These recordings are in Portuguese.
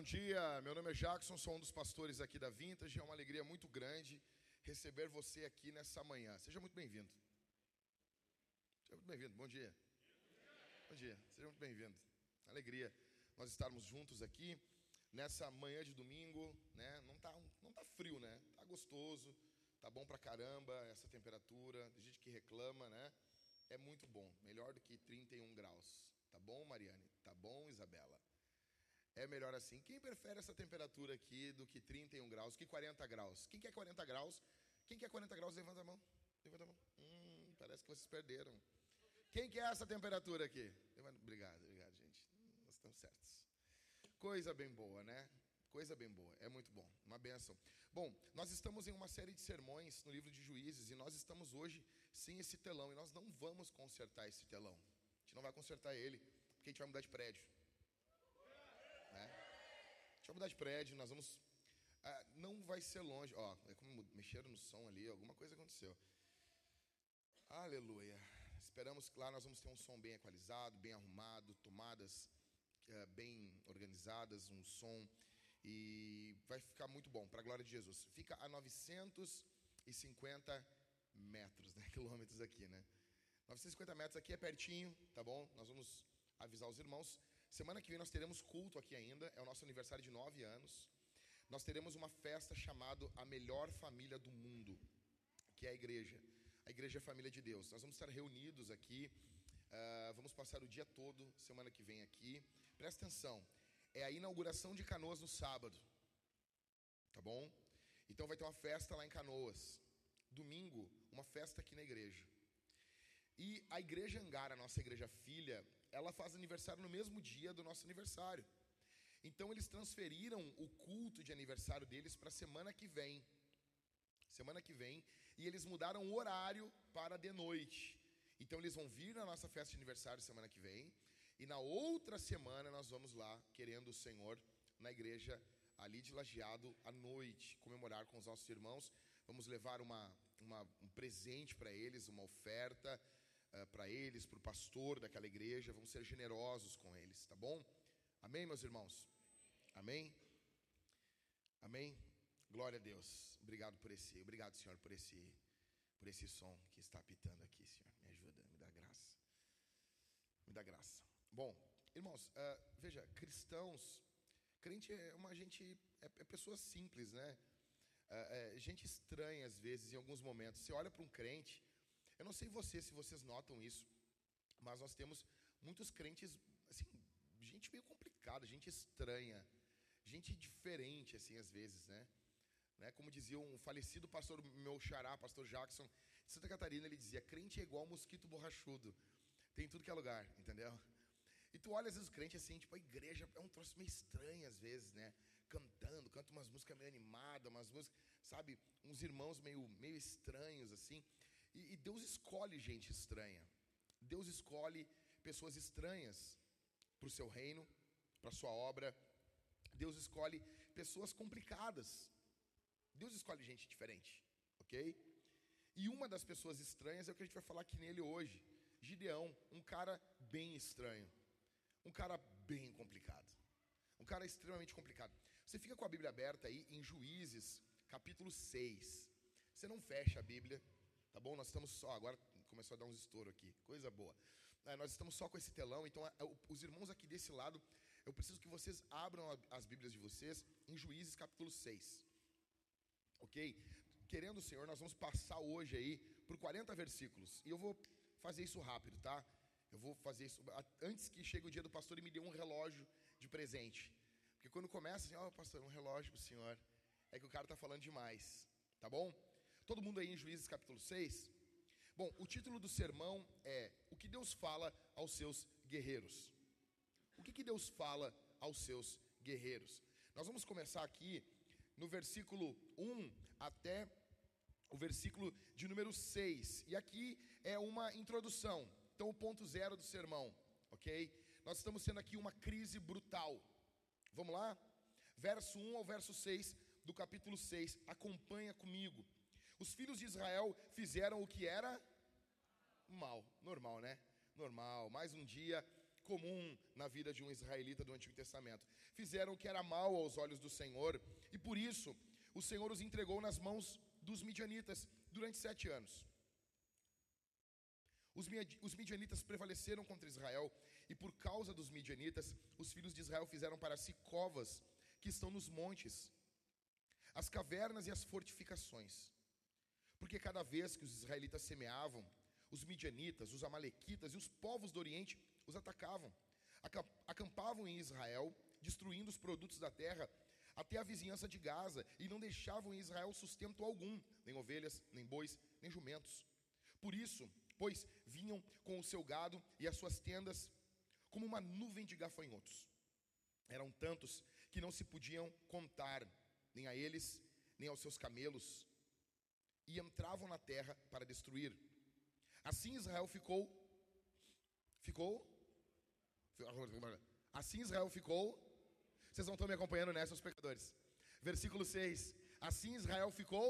bom dia. Meu nome é Jackson, sou um dos pastores aqui da Vintage. É uma alegria muito grande receber você aqui nessa manhã. Seja muito bem-vindo. Seja muito bem-vindo. Bom dia. Bom dia. Seja muito bem-vindo. Alegria nós estarmos juntos aqui nessa manhã de domingo, né? Não tá, não tá frio, né? Tá gostoso. Tá bom pra caramba essa temperatura. Tem gente que reclama, né? É muito bom. Melhor do que 31 graus. Tá bom, Mariane? Tá bom, Isabela? É melhor assim. Quem prefere essa temperatura aqui do que 31 graus, que 40 graus? Quem quer 40 graus? Quem quer 40 graus, levanta a mão. Levanta a mão. Hum, parece que vocês perderam. Quem quer essa temperatura aqui? Obrigado, obrigado, gente. Nós estamos certos. Coisa bem boa, né? Coisa bem boa, é muito bom, uma benção. Bom, nós estamos em uma série de sermões no livro de Juízes e nós estamos hoje sem esse telão e nós não vamos consertar esse telão. A gente não vai consertar ele, porque a gente vai mudar de prédio. A gente vai mudar de prédio, nós vamos. Ah, não vai ser longe. Ó, é como mexeram no som ali, alguma coisa aconteceu. Aleluia. Esperamos que lá nós vamos ter um som bem equalizado, bem arrumado, tomadas uh, bem organizadas, um som. E vai ficar muito bom, para a glória de Jesus. Fica a 950 metros, né? Quilômetros aqui, né? 950 metros aqui é pertinho, tá bom? Nós vamos avisar os irmãos. Semana que vem nós teremos culto aqui ainda, é o nosso aniversário de nove anos. Nós teremos uma festa chamada A Melhor Família do Mundo, que é a igreja. A igreja é a família de Deus. Nós vamos estar reunidos aqui, uh, vamos passar o dia todo, semana que vem aqui. Presta atenção, é a inauguração de Canoas no sábado, tá bom? Então vai ter uma festa lá em Canoas. Domingo, uma festa aqui na igreja. E a igreja Angara, nossa igreja filha, ela faz aniversário no mesmo dia do nosso aniversário. Então eles transferiram o culto de aniversário deles para semana que vem. Semana que vem. E eles mudaram o horário para de noite. Então eles vão vir na nossa festa de aniversário semana que vem. E na outra semana nós vamos lá, querendo o Senhor, na igreja ali de Lajeado, à noite, comemorar com os nossos irmãos. Vamos levar uma, uma um presente para eles, uma oferta uh, para eles, para o pastor daquela igreja. Vamos ser generosos com eles, tá bom? Amém, meus irmãos? Amém? Amém? Glória a Deus. Obrigado por esse, obrigado, Senhor, por esse, por esse som que está apitando aqui, Senhor. Me ajuda, me dá graça. Me dá graça. Bom, irmãos, uh, veja, cristãos, crente é uma gente, é, é pessoa simples, né? Uh, é gente estranha às vezes, em alguns momentos. Você olha para um crente, eu não sei você, se vocês notam isso, mas nós temos muitos crentes, assim, gente meio complicada, gente estranha, gente diferente, assim, às vezes, né? né? Como dizia um falecido pastor, meu xará, pastor Jackson, de Santa Catarina, ele dizia: crente é igual mosquito borrachudo, tem tudo que é lugar, entendeu? E tu olha às vezes o crente assim, tipo, a igreja é um troço meio estranho às vezes, né? Cantando, canta umas músicas meio animadas, umas músicas, sabe? Uns irmãos meio, meio estranhos assim. E, e Deus escolhe gente estranha. Deus escolhe pessoas estranhas para o seu reino, para a sua obra. Deus escolhe pessoas complicadas. Deus escolhe gente diferente, ok? E uma das pessoas estranhas é o que a gente vai falar aqui nele hoje. Gideão, um cara bem estranho. Um cara bem complicado. Um cara extremamente complicado. Você fica com a Bíblia aberta aí em Juízes, capítulo 6. Você não fecha a Bíblia, Tá bom? Nós estamos só, agora começou a dar uns estouro aqui, coisa boa. É, nós estamos só com esse telão, então é, os irmãos aqui desse lado, eu preciso que vocês abram as Bíblias de vocês em Juízes capítulo 6. Ok? Querendo o Senhor, nós vamos passar hoje aí por 40 versículos. E eu vou fazer isso rápido, tá? Eu vou fazer isso antes que chegue o dia do pastor e me dê um relógio de presente. Porque quando começa assim, ó, oh, pastor, um relógio para o senhor, é que o cara está falando demais, tá bom? Todo mundo aí em Juízes capítulo 6? Bom, o título do sermão é O que Deus fala aos seus guerreiros. O que, que Deus fala aos seus guerreiros? Nós vamos começar aqui no versículo 1 até o versículo de número 6. E aqui é uma introdução. Então, o ponto zero do sermão, ok? Nós estamos tendo aqui uma crise brutal. Vamos lá? Verso 1 ao verso 6 do capítulo 6. Acompanha comigo. Os filhos de Israel fizeram o que era mal, normal, né? Normal. Mais um dia comum na vida de um israelita do Antigo Testamento. Fizeram o que era mal aos olhos do Senhor, e por isso o Senhor os entregou nas mãos dos midianitas durante sete anos. Os midianitas prevaleceram contra Israel, e por causa dos midianitas, os filhos de Israel fizeram para si covas que estão nos montes, as cavernas e as fortificações. Porque cada vez que os israelitas semeavam, os midianitas, os amalequitas e os povos do Oriente os atacavam. Acampavam em Israel, destruindo os produtos da terra até a vizinhança de Gaza, e não deixavam em Israel sustento algum, nem ovelhas, nem bois, nem jumentos. Por isso, pois vinham com o seu gado e as suas tendas como uma nuvem de gafanhotos. Eram tantos que não se podiam contar, nem a eles, nem aos seus camelos, e entravam na terra para destruir. Assim Israel ficou ficou Assim Israel ficou Vocês não estão me acompanhando, né, seus pecadores? Versículo 6. Assim Israel ficou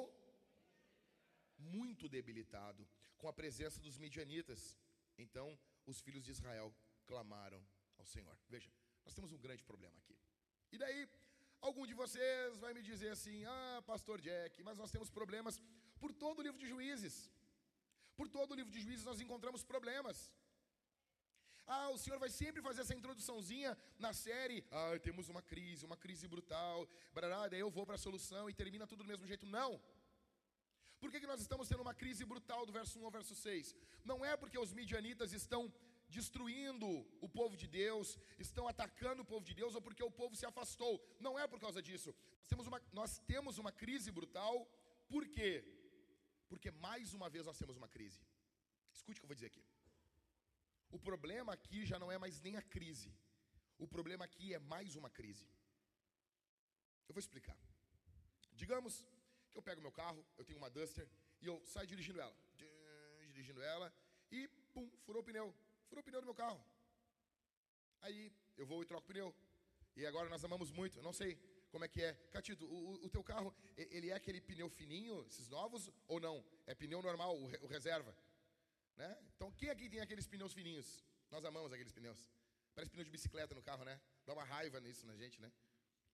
muito debilitado com a presença dos midianitas. Então os filhos de Israel clamaram ao Senhor. Veja, nós temos um grande problema aqui. E daí, algum de vocês vai me dizer assim: "Ah, pastor Jack, mas nós temos problemas por todo o livro de Juízes. Por todo o livro de Juízes nós encontramos problemas. Ah, o Senhor vai sempre fazer essa introduçãozinha na série. Ah, temos uma crise, uma crise brutal. Barará, daí eu vou para a solução e termina tudo do mesmo jeito. Não. Por que, que nós estamos tendo uma crise brutal do verso 1 ao verso 6? Não é porque os midianitas estão destruindo o povo de Deus, estão atacando o povo de Deus, ou porque o povo se afastou. Não é por causa disso. Nós temos uma, nós temos uma crise brutal, por quê? Porque mais uma vez nós temos uma crise. Escute o que eu vou dizer aqui. O problema aqui já não é mais nem a crise. O problema aqui é mais uma crise. Eu vou explicar. Digamos que eu pego meu carro, eu tenho uma Duster e eu saio dirigindo ela, dirigindo ela e pum, furou o pneu, furou o pneu do meu carro. Aí eu vou e troco o pneu. E agora nós amamos muito, não sei como é que é. Catito, o, o teu carro, ele é aquele pneu fininho, esses novos, ou não? É pneu normal, o, o reserva? Né? Então, quem aqui tem aqueles pneus fininhos? Nós amamos aqueles pneus. Parece pneu de bicicleta no carro, né? Dá uma raiva nisso na gente, né?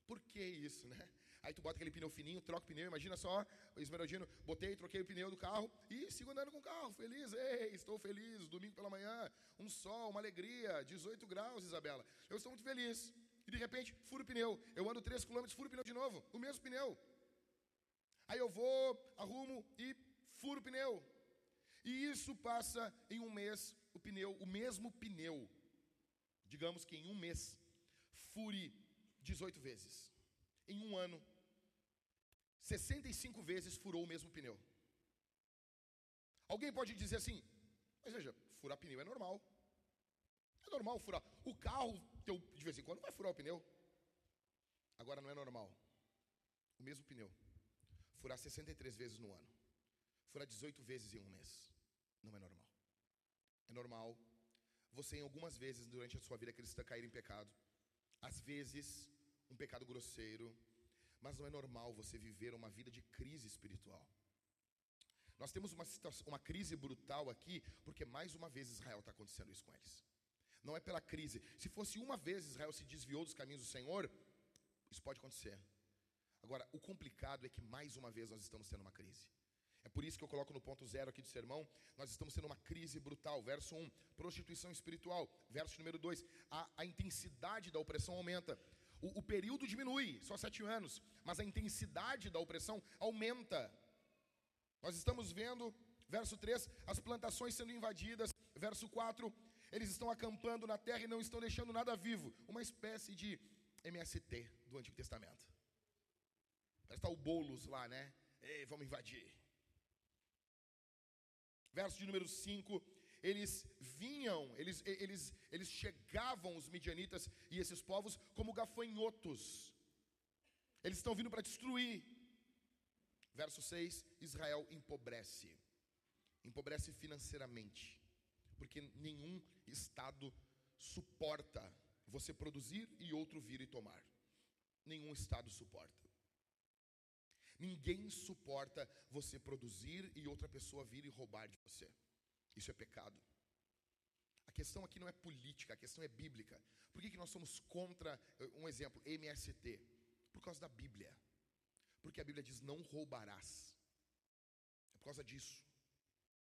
Por que isso, né? Aí tu bota aquele pneu fininho, troca o pneu, imagina só, Esmeraldino, botei, troquei o pneu do carro e sigo andando com o carro, feliz, ei, estou feliz, domingo pela manhã, um sol, uma alegria, 18 graus, Isabela. Eu estou muito feliz. E de repente, furo o pneu. Eu ando 3 km, furo o pneu de novo, o mesmo pneu. Aí eu vou, arrumo e furo o pneu. E isso passa em um mês, o pneu, o mesmo pneu, digamos que em um mês, fure 18 vezes. Em um ano, 65 vezes furou o mesmo pneu. Alguém pode dizer assim, mas veja, furar pneu é normal. É normal furar. O carro, teu, de vez em quando, vai furar o pneu. Agora não é normal. O mesmo pneu. Furar 63 vezes no ano. Furar 18 vezes em um mês. Não é normal. É normal você, em algumas vezes durante a sua vida cristã, cair em pecado. Às vezes, um pecado grosseiro. Mas não é normal você viver uma vida de crise espiritual. Nós temos uma, uma crise brutal aqui, porque mais uma vez Israel está acontecendo isso com eles. Não é pela crise. Se fosse uma vez Israel se desviou dos caminhos do Senhor, isso pode acontecer. Agora, o complicado é que mais uma vez nós estamos tendo uma crise. É por isso que eu coloco no ponto zero aqui do sermão, nós estamos tendo uma crise brutal. Verso 1, prostituição espiritual. Verso número 2, a, a intensidade da opressão aumenta. O, o período diminui, só sete anos, mas a intensidade da opressão aumenta. Nós estamos vendo, verso 3, as plantações sendo invadidas. Verso 4, eles estão acampando na terra e não estão deixando nada vivo. Uma espécie de MST do Antigo Testamento. Está o Boulos lá, né? Ei, vamos invadir. Verso de número 5, eles vinham, eles, eles, eles chegavam, os midianitas e esses povos, como gafanhotos. Eles estão vindo para destruir. Verso 6, Israel empobrece. Empobrece financeiramente. Porque nenhum Estado suporta você produzir e outro vir e tomar. Nenhum Estado suporta. Ninguém suporta você produzir e outra pessoa vir e roubar de você. Isso é pecado. A questão aqui não é política, a questão é bíblica. Por que, que nós somos contra, eh, um exemplo, MST? Por causa da Bíblia. Porque a Bíblia diz: não roubarás. É por causa disso.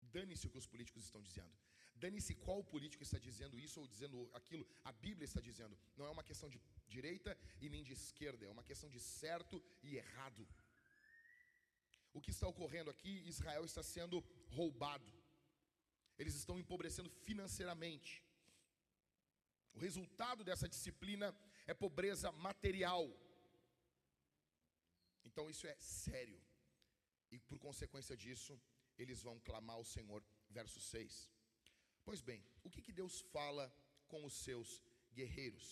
Dane-se o que os políticos estão dizendo. Dane-se qual político está dizendo isso ou dizendo aquilo. A Bíblia está dizendo. Não é uma questão de direita e nem de esquerda. É uma questão de certo e errado. O que está ocorrendo aqui? Israel está sendo roubado. Eles estão empobrecendo financeiramente. O resultado dessa disciplina é pobreza material. Então isso é sério. E por consequência disso, eles vão clamar ao Senhor. Verso 6. Pois bem, o que, que Deus fala com os seus guerreiros?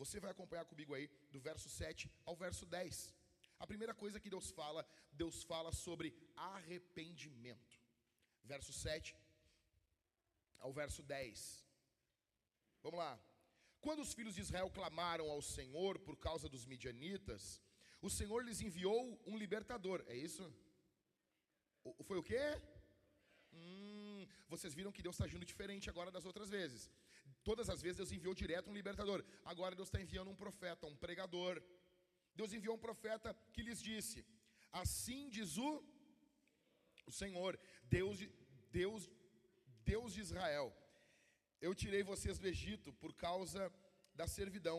Você vai acompanhar comigo aí do verso 7 ao verso 10. A primeira coisa que Deus fala, Deus fala sobre arrependimento. Verso 7 ao verso 10. Vamos lá. Quando os filhos de Israel clamaram ao Senhor por causa dos midianitas, o Senhor lhes enviou um libertador. É isso? Foi o quê? Hum, vocês viram que Deus está agindo diferente agora das outras vezes. Todas as vezes Deus enviou direto um libertador. Agora Deus está enviando um profeta, um pregador. Deus enviou um profeta que lhes disse: Assim diz o, o Senhor, Deus, Deus, Deus de Israel: Eu tirei vocês do Egito por causa da servidão.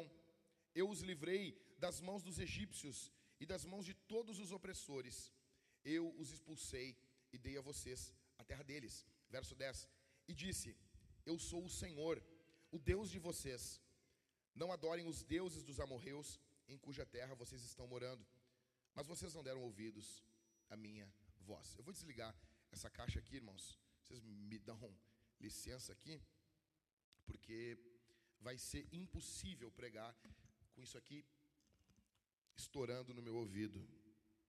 Eu os livrei das mãos dos egípcios e das mãos de todos os opressores. Eu os expulsei e dei a vocês a terra deles. Verso 10. E disse: Eu sou o Senhor, o Deus de vocês. Não adorem os deuses dos amorreus em cuja terra vocês estão morando. Mas vocês não deram ouvidos à minha voz. Eu vou desligar essa caixa aqui, irmãos. Vocês me dão licença aqui, porque vai ser impossível pregar com isso aqui estourando no meu ouvido.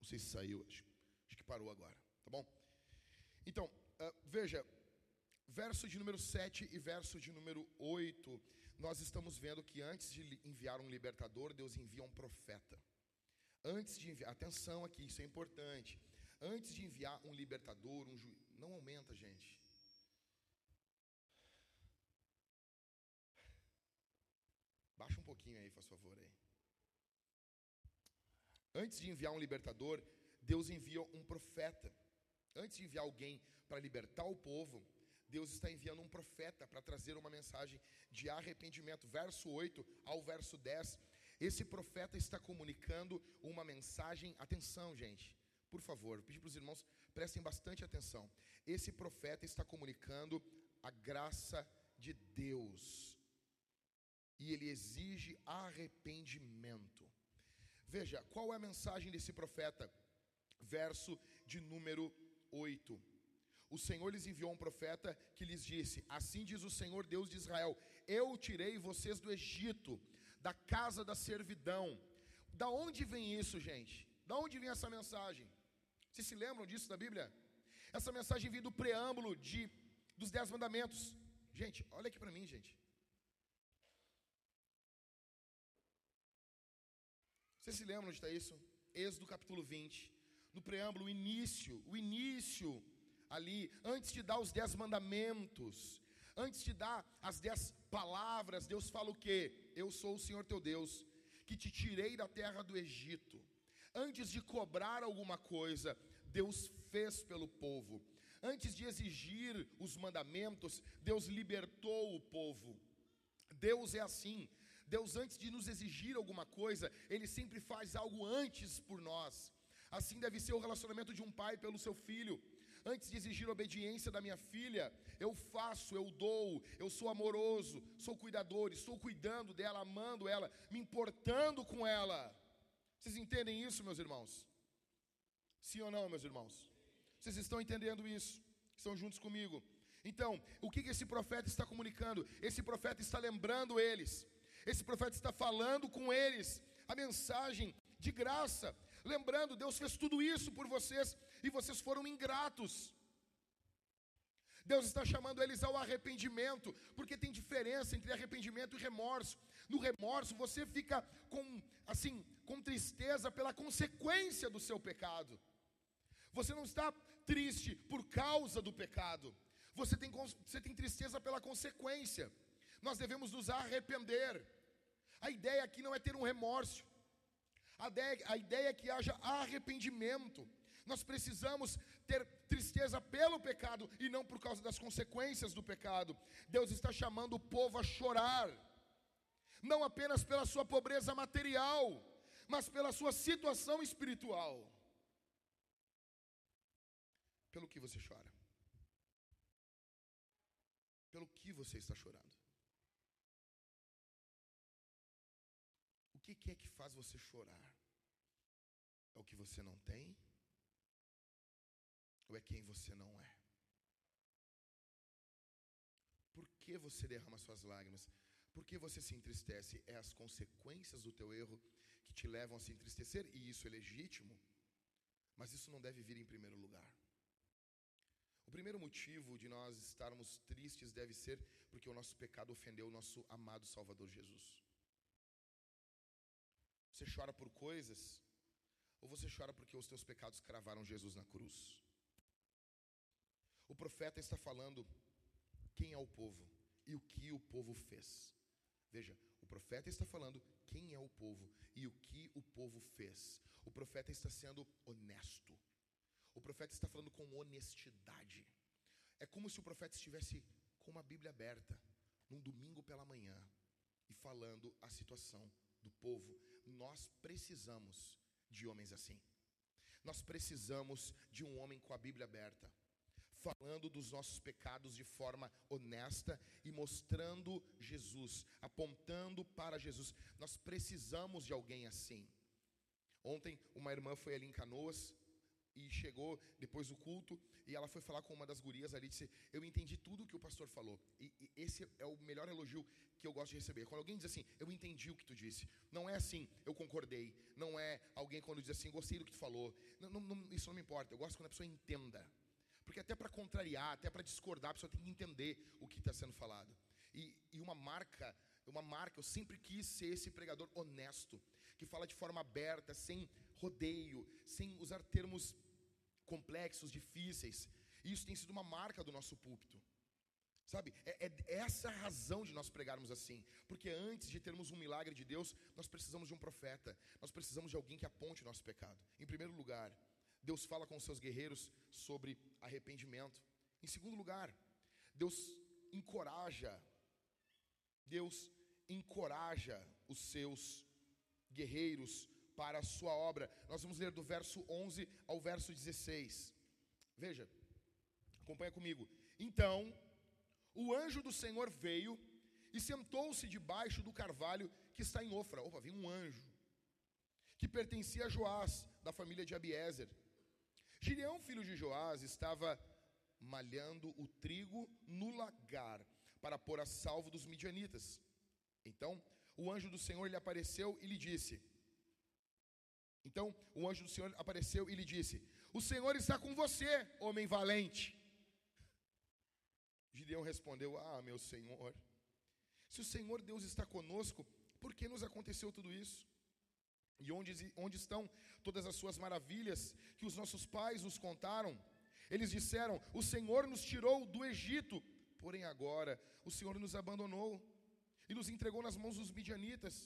Não sei se saiu, acho, acho que parou agora, tá bom? Então, uh, veja, verso de número 7 e verso de número 8 nós estamos vendo que antes de enviar um libertador, Deus envia um profeta. Antes de enviar, atenção aqui, isso é importante. Antes de enviar um libertador, um juiz, não aumenta, gente. Baixa um pouquinho aí, faz favor aí. Antes de enviar um libertador, Deus envia um profeta. Antes de enviar alguém para libertar o povo, Deus está enviando um profeta para trazer uma mensagem de arrependimento. Verso 8 ao verso 10. Esse profeta está comunicando uma mensagem. Atenção, gente, por favor, pedi para os irmãos prestem bastante atenção. Esse profeta está comunicando a graça de Deus. E ele exige arrependimento. Veja, qual é a mensagem desse profeta? Verso de número 8 o Senhor lhes enviou um profeta que lhes disse: Assim diz o Senhor Deus de Israel: Eu tirei vocês do Egito, da casa da servidão. Da onde vem isso, gente? Da onde vem essa mensagem? Vocês se lembram disso da Bíblia? Essa mensagem vem do preâmbulo de, dos Dez Mandamentos. Gente, olha aqui para mim, gente. Vocês se lembram onde está isso? Êxodo capítulo 20. No preâmbulo, o início, o início ali, antes de dar os dez mandamentos, antes de dar as dez palavras, Deus fala o que? Eu sou o Senhor teu Deus, que te tirei da terra do Egito. Antes de cobrar alguma coisa, Deus fez pelo povo. Antes de exigir os mandamentos, Deus libertou o povo. Deus é assim. Deus, antes de nos exigir alguma coisa, Ele sempre faz algo antes por nós. Assim deve ser o relacionamento de um pai pelo seu filho. Antes de exigir obediência da minha filha, eu faço, eu dou, eu sou amoroso, sou cuidador, estou cuidando dela, amando ela, me importando com ela. Vocês entendem isso, meus irmãos? Sim ou não, meus irmãos? Vocês estão entendendo isso? Estão juntos comigo? Então, o que esse profeta está comunicando? Esse profeta está lembrando eles, esse profeta está falando com eles a mensagem de graça, lembrando, Deus fez tudo isso por vocês, e vocês foram ingratos. Deus está chamando eles ao arrependimento, porque tem diferença entre arrependimento e remorso. No remorso você fica com assim, com tristeza pela consequência do seu pecado. Você não está triste por causa do pecado. Você tem, você tem tristeza pela consequência. Nós devemos nos arrepender. A ideia aqui não é ter um remorso. A ideia, a ideia é que haja arrependimento. Nós precisamos ter tristeza pelo pecado e não por causa das consequências do pecado. Deus está chamando o povo a chorar, não apenas pela sua pobreza material, mas pela sua situação espiritual. Pelo que você chora? Pelo que você está chorando? Que é que faz você chorar? É o que você não tem? Ou é quem você não é? Por que você derrama suas lágrimas? Por que você se entristece? É as consequências do teu erro que te levam a se entristecer, e isso é legítimo, mas isso não deve vir em primeiro lugar. O primeiro motivo de nós estarmos tristes deve ser porque o nosso pecado ofendeu o nosso amado Salvador Jesus. Você chora por coisas, ou você chora porque os teus pecados cravaram Jesus na cruz? O profeta está falando quem é o povo e o que o povo fez. Veja, o profeta está falando quem é o povo e o que o povo fez. O profeta está sendo honesto. O profeta está falando com honestidade. É como se o profeta estivesse com uma Bíblia aberta, num domingo pela manhã, e falando a situação do povo. Nós precisamos de homens assim. Nós precisamos de um homem com a Bíblia aberta falando dos nossos pecados de forma honesta e mostrando Jesus, apontando para Jesus. Nós precisamos de alguém assim. Ontem, uma irmã foi ali em Canoas e chegou depois do culto e ela foi falar com uma das gurias ali e disse: Eu entendi tudo o que o pastor falou. E, e, esse é o melhor elogio que eu gosto de receber. Quando alguém diz assim, eu entendi o que tu disse. Não é assim, eu concordei. Não é alguém quando diz assim, gostei do que tu falou. Não, não, isso não me importa. Eu gosto quando a pessoa entenda. Porque até para contrariar, até para discordar, a pessoa tem que entender o que está sendo falado. E, e uma marca, uma marca, eu sempre quis ser esse pregador honesto, que fala de forma aberta, sem rodeio, sem usar termos complexos, difíceis. E isso tem sido uma marca do nosso púlpito. Sabe, é, é, é, essa a razão de nós pregarmos assim. Porque antes de termos um milagre de Deus, nós precisamos de um profeta. Nós precisamos de alguém que aponte o nosso pecado. Em primeiro lugar, Deus fala com os seus guerreiros sobre arrependimento. Em segundo lugar, Deus encoraja, Deus encoraja os seus guerreiros para a sua obra. Nós vamos ler do verso 11 ao verso 16. Veja, acompanha comigo. Então, o anjo do Senhor veio e sentou-se debaixo do carvalho que está em Ofra. Opa, vem um anjo que pertencia a Joás, da família de Abiezer. Gideão, filho de Joás, estava malhando o trigo no lagar para pôr a salvo dos midianitas. Então, o anjo do Senhor lhe apareceu e lhe disse: Então, o anjo do Senhor apareceu e lhe disse: O Senhor está com você, homem valente. Gideão respondeu: Ah, meu Senhor, se o Senhor Deus está conosco, por que nos aconteceu tudo isso? E onde, onde estão todas as suas maravilhas que os nossos pais nos contaram? Eles disseram: O Senhor nos tirou do Egito, porém agora o Senhor nos abandonou e nos entregou nas mãos dos midianitas.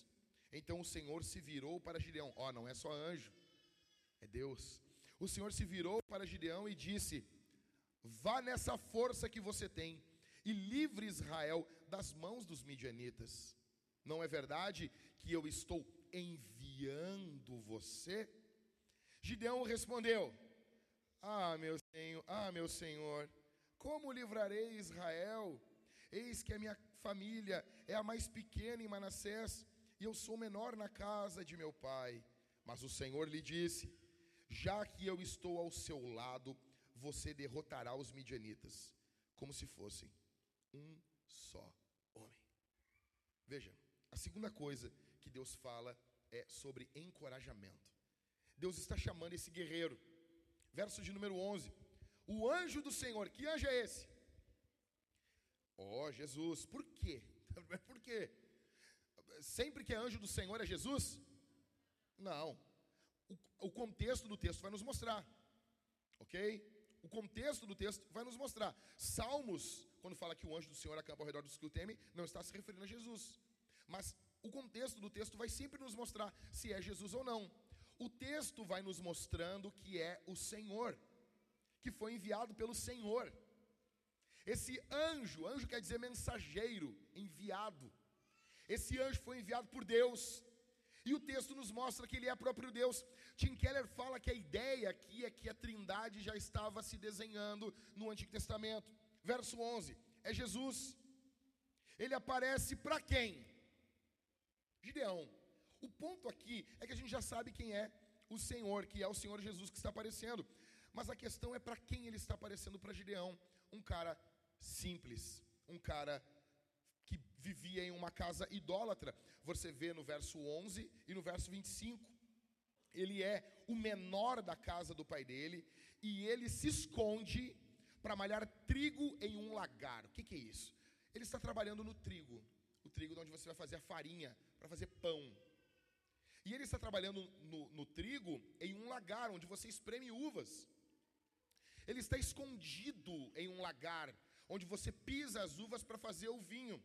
Então o Senhor se virou para Gideão: Ó, oh, não é só anjo, é Deus. O Senhor se virou para Gideão e disse: Vá nessa força que você tem e livre Israel das mãos dos midianitas. Não é verdade que eu estou enviando você? Gideão respondeu: Ah, meu Senhor, ah, meu Senhor, como livrarei Israel? Eis que a minha família é a mais pequena em Manassés, e eu sou menor na casa de meu pai. Mas o Senhor lhe disse: Já que eu estou ao seu lado, você derrotará os midianitas, como se fossem um só homem. Veja, a segunda coisa que Deus fala é sobre encorajamento. Deus está chamando esse guerreiro. Verso de número 11. O anjo do Senhor, que anjo é esse? Ó oh, Jesus, por quê? Por quê? Sempre que é anjo do Senhor é Jesus? Não. O, o contexto do texto vai nos mostrar. Ok? o contexto do texto vai nos mostrar. Salmos, quando fala que o anjo do Senhor acampa ao redor dos que o temem, não está se referindo a Jesus. Mas o contexto do texto vai sempre nos mostrar se é Jesus ou não. O texto vai nos mostrando que é o Senhor, que foi enviado pelo Senhor. Esse anjo, anjo quer dizer mensageiro, enviado. Esse anjo foi enviado por Deus. E o texto nos mostra que ele é próprio Deus. Tim Keller fala que a ideia aqui é que a Trindade já estava se desenhando no Antigo Testamento. Verso 11: é Jesus. Ele aparece para quem? Gideão. O ponto aqui é que a gente já sabe quem é o Senhor, que é o Senhor Jesus que está aparecendo. Mas a questão é para quem ele está aparecendo para Gideão. Um cara simples, um cara vivia em uma casa idólatra. Você vê no verso 11 e no verso 25. Ele é o menor da casa do pai dele e ele se esconde para malhar trigo em um lagar. O que, que é isso? Ele está trabalhando no trigo, o trigo onde você vai fazer a farinha para fazer pão. E ele está trabalhando no, no trigo em um lagar onde você espreme uvas. Ele está escondido em um lagar onde você pisa as uvas para fazer o vinho.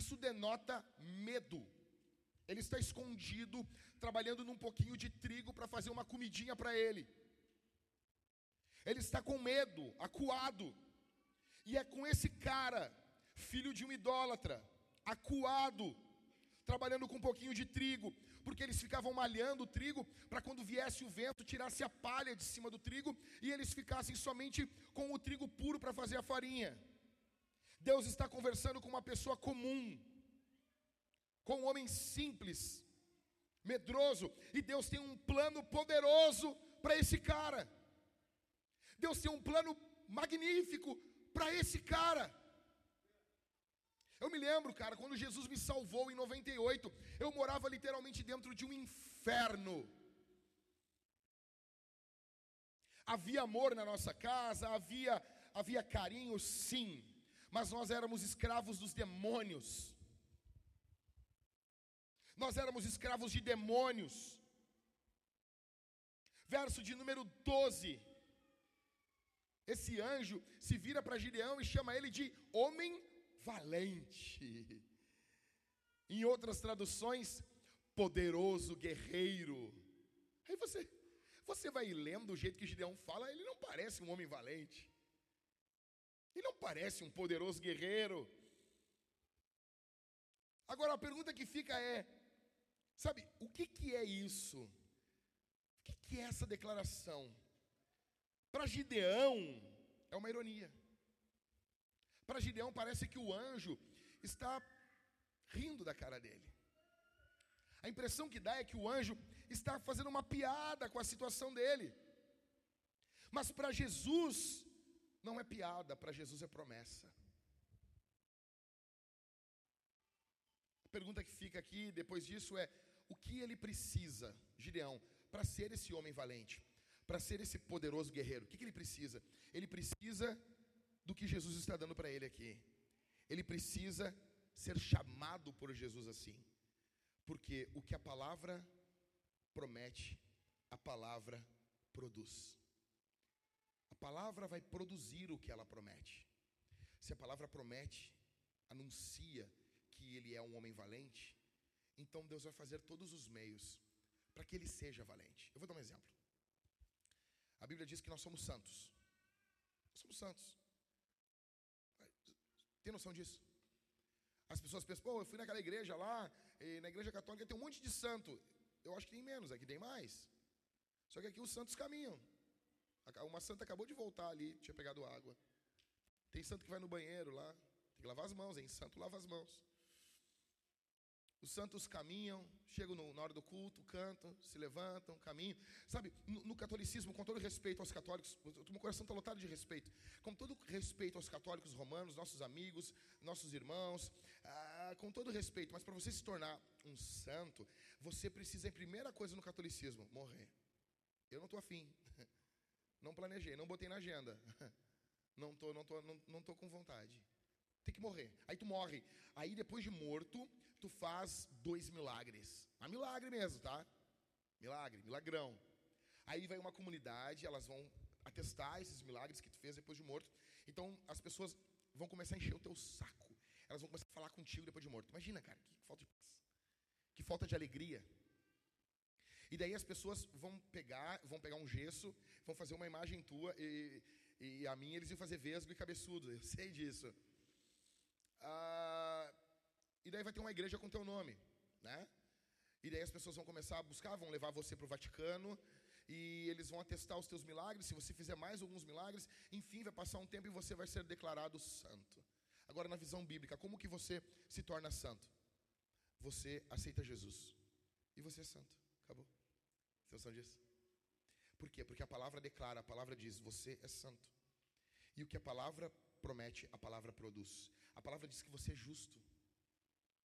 Isso denota medo. Ele está escondido, trabalhando num pouquinho de trigo para fazer uma comidinha para ele. Ele está com medo, acuado. E é com esse cara, filho de um idólatra, acuado, trabalhando com um pouquinho de trigo, porque eles ficavam malhando o trigo para quando viesse o vento tirasse a palha de cima do trigo e eles ficassem somente com o trigo puro para fazer a farinha. Deus está conversando com uma pessoa comum, com um homem simples, medroso, e Deus tem um plano poderoso para esse cara. Deus tem um plano magnífico para esse cara. Eu me lembro, cara, quando Jesus me salvou em 98, eu morava literalmente dentro de um inferno. Havia amor na nossa casa, havia havia carinho, sim, mas nós éramos escravos dos demônios. Nós éramos escravos de demônios. Verso de número 12. Esse anjo se vira para Gideão e chama ele de homem valente. Em outras traduções, poderoso guerreiro. Aí você, você vai lendo o jeito que Gideão fala, ele não parece um homem valente. Ele não parece um poderoso guerreiro. Agora a pergunta que fica é: sabe, o que, que é isso? O que, que é essa declaração? Para Gideão, é uma ironia. Para Gideão, parece que o anjo está rindo da cara dele. A impressão que dá é que o anjo está fazendo uma piada com a situação dele. Mas para Jesus, não é piada, para Jesus é promessa. A pergunta que fica aqui depois disso é: o que ele precisa, Gideão, para ser esse homem valente, para ser esse poderoso guerreiro? O que, que ele precisa? Ele precisa do que Jesus está dando para ele aqui. Ele precisa ser chamado por Jesus assim. Porque o que a palavra promete, a palavra produz. Palavra vai produzir o que ela promete. Se a palavra promete, anuncia que ele é um homem valente, então Deus vai fazer todos os meios para que ele seja valente. Eu vou dar um exemplo. A Bíblia diz que nós somos santos. Nós somos santos. Tem noção disso? As pessoas pensam, pô, eu fui naquela igreja lá, na igreja católica tem um monte de santo. Eu acho que tem menos, aqui tem mais. Só que aqui os santos caminham. Uma santa acabou de voltar ali, tinha pegado água. Tem santo que vai no banheiro lá, tem que lavar as mãos, hein? Santo lava as mãos. Os santos caminham, chegam no, na hora do culto, cantam, se levantam, caminham. Sabe, no, no catolicismo, com todo respeito aos católicos, o meu coração está lotado de respeito. Com todo respeito aos católicos romanos, nossos amigos, nossos irmãos, ah, com todo respeito, mas para você se tornar um santo, você precisa, em primeira coisa no catolicismo, morrer. Eu não estou afim. Não planejei, não botei na agenda. Não estou não tô, não, não tô com vontade. Tem que morrer. Aí tu morre. Aí depois de morto, tu faz dois milagres. Mas milagre mesmo, tá? Milagre, milagrão. Aí vai uma comunidade, elas vão atestar esses milagres que tu fez depois de morto. Então as pessoas vão começar a encher o teu saco. Elas vão começar a falar contigo depois de morto. Imagina, cara, que falta de paz. Que falta de alegria. E daí as pessoas vão pegar, vão pegar um gesso, vão fazer uma imagem tua e, e a minha eles iam fazer vesgo e cabeçudo. Eu sei disso. Ah, e daí vai ter uma igreja com teu nome, né? E daí as pessoas vão começar a buscar, vão levar você para o Vaticano e eles vão atestar os teus milagres. Se você fizer mais alguns milagres, enfim, vai passar um tempo e você vai ser declarado santo. Agora, na visão bíblica, como que você se torna santo? Você aceita Jesus e você é santo. Acabou. Você noção disso? Por quê? Porque a palavra declara, a palavra diz: você é santo. E o que a palavra promete, a palavra produz. A palavra diz que você é justo.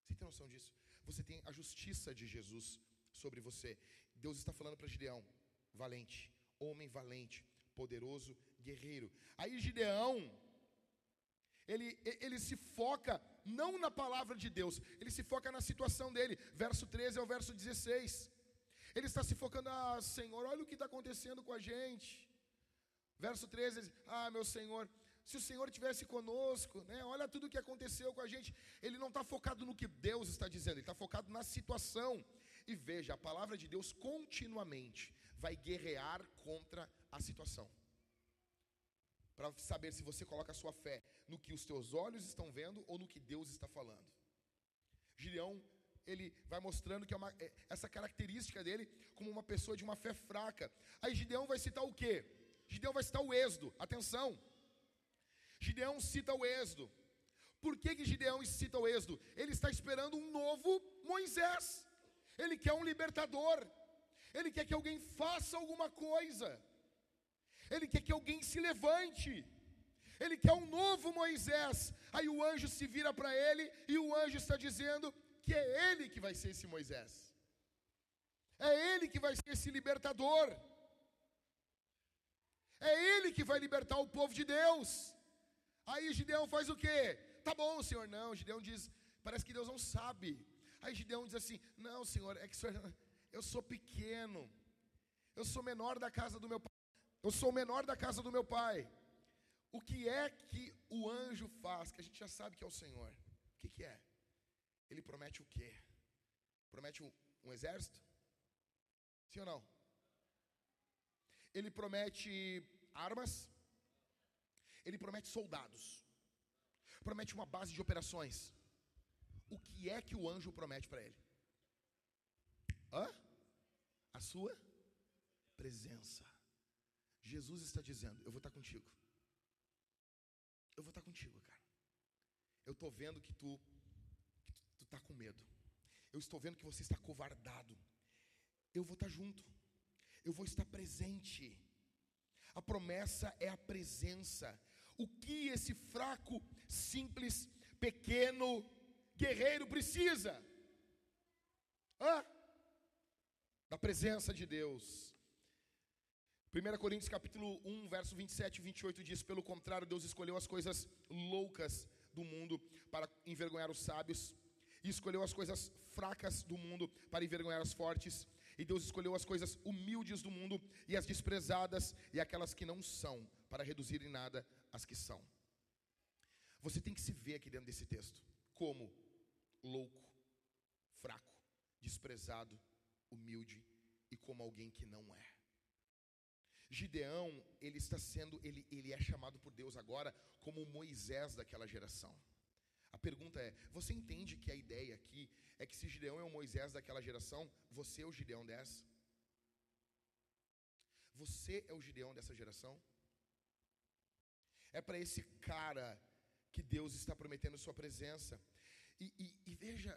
Você tem noção disso? Você tem a justiça de Jesus sobre você. Deus está falando para Gideão: valente, homem valente, poderoso, guerreiro. Aí Gideão, ele, ele se foca não na palavra de Deus, ele se foca na situação dele. Verso 13 ao verso 16. Ele está se focando, ah, Senhor, olha o que está acontecendo com a gente. Verso 13, ele diz, ah, meu Senhor, se o Senhor tivesse conosco, né, olha tudo o que aconteceu com a gente. Ele não está focado no que Deus está dizendo, ele está focado na situação. E veja, a palavra de Deus continuamente vai guerrear contra a situação. Para saber se você coloca a sua fé no que os teus olhos estão vendo ou no que Deus está falando. Gideão ele vai mostrando que é uma, é, essa característica dele como uma pessoa de uma fé fraca. Aí Gideão vai citar o quê? Gideão vai citar o êxodo. Atenção. Gideão cita o êxodo. Por que, que Gideão cita o êxodo? Ele está esperando um novo Moisés. Ele quer um libertador. Ele quer que alguém faça alguma coisa. Ele quer que alguém se levante. Ele quer um novo Moisés. Aí o anjo se vira para ele e o anjo está dizendo: que é Ele que vai ser esse Moisés. É Ele que vai ser esse libertador. É Ele que vai libertar o povo de Deus. Aí Gideão faz o quê? Tá bom, Senhor. Não, Gideão diz, parece que Deus não sabe. Aí Gideão diz assim: Não, Senhor, é que senhor, eu sou pequeno. Eu sou menor da casa do meu pai. Eu sou menor da casa do meu pai. O que é que o anjo faz? Que a gente já sabe que é o Senhor. O que, que é? Ele promete o quê? Promete um, um exército? Sim ou não? Ele promete armas? Ele promete soldados? Promete uma base de operações? O que é que o anjo promete para ele? Hã? A sua presença. Jesus está dizendo: Eu vou estar contigo. Eu vou estar contigo, cara. Eu estou vendo que tu está com medo. Eu estou vendo que você está covardado. Eu vou estar junto. Eu vou estar presente. A promessa é a presença. O que esse fraco, simples, pequeno guerreiro precisa? Hã? Da presença de Deus. 1 Coríntios capítulo 1, verso 27 e 28 diz: Pelo contrário, Deus escolheu as coisas loucas do mundo para envergonhar os sábios e escolheu as coisas fracas do mundo para envergonhar as fortes. E Deus escolheu as coisas humildes do mundo e as desprezadas e aquelas que não são, para reduzir em nada as que são. Você tem que se ver aqui dentro desse texto como louco, fraco, desprezado, humilde e como alguém que não é. Gideão, ele está sendo, ele, ele é chamado por Deus agora como Moisés daquela geração. Pergunta é: você entende que a ideia aqui é que se Gideão é o Moisés daquela geração, você é o Gideão dessa? Você é o Gideão dessa geração? É para esse cara que Deus está prometendo Sua presença. E, e, e, veja,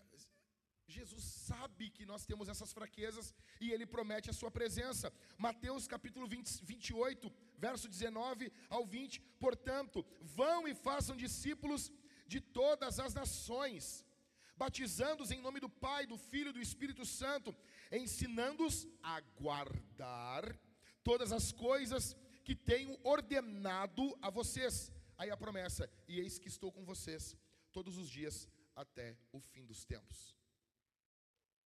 Jesus sabe que nós temos essas fraquezas e Ele promete a Sua presença. Mateus capítulo 20, 28, verso 19 ao 20. Portanto, vão e façam discípulos de todas as nações, batizando-os em nome do Pai, do Filho e do Espírito Santo, ensinando-os a guardar todas as coisas que tenho ordenado a vocês. Aí a promessa: e eis que estou com vocês todos os dias até o fim dos tempos.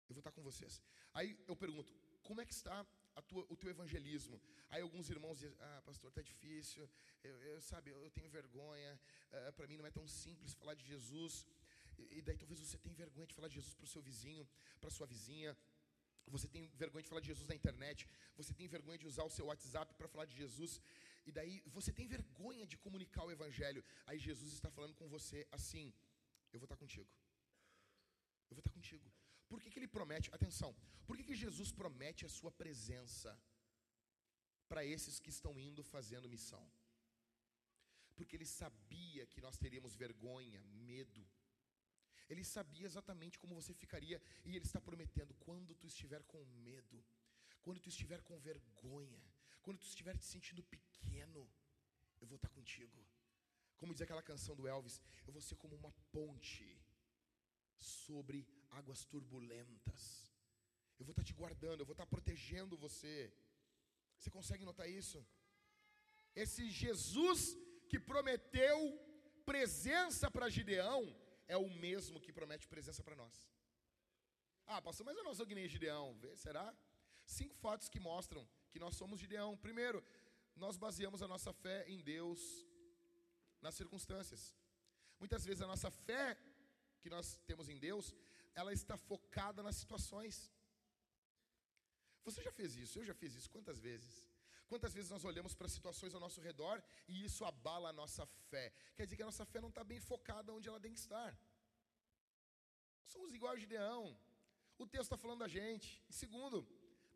Eu vou estar com vocês. Aí eu pergunto: como é que está tua, o teu evangelismo. Aí alguns irmãos dizem, ah, pastor, tá difícil, eu, eu sabe, eu tenho vergonha, uh, para mim não é tão simples falar de Jesus. E, e daí talvez você tenha vergonha de falar de Jesus para o seu vizinho, para sua vizinha. Você tem vergonha de falar de Jesus na internet. Você tem vergonha de usar o seu WhatsApp para falar de Jesus. E daí você tem vergonha de comunicar o Evangelho. Aí Jesus está falando com você assim: Eu vou estar contigo. Eu vou estar contigo. Por que, que ele promete? Atenção. Por que, que Jesus promete a sua presença para esses que estão indo fazendo missão? Porque ele sabia que nós teríamos vergonha, medo. Ele sabia exatamente como você ficaria e ele está prometendo quando tu estiver com medo, quando tu estiver com vergonha, quando tu estiver te sentindo pequeno, eu vou estar contigo. Como diz aquela canção do Elvis, eu vou ser como uma ponte sobre águas turbulentas. Eu vou estar te guardando, eu vou estar protegendo você. Você consegue notar isso? Esse Jesus que prometeu presença para Gideão é o mesmo que promete presença para nós. Ah, pastor, mas eu não sou que nem Gideão. Será? Cinco fatos que mostram que nós somos Gideão. Primeiro, nós baseamos a nossa fé em Deus nas circunstâncias. Muitas vezes a nossa fé que nós temos em Deus, ela está focada nas situações. Você já fez isso? Eu já fiz isso. Quantas vezes? Quantas vezes nós olhamos para situações ao nosso redor e isso abala a nossa fé? Quer dizer que a nossa fé não está bem focada onde ela tem que estar. Somos igual a Gideão. O texto está falando da gente. E segundo,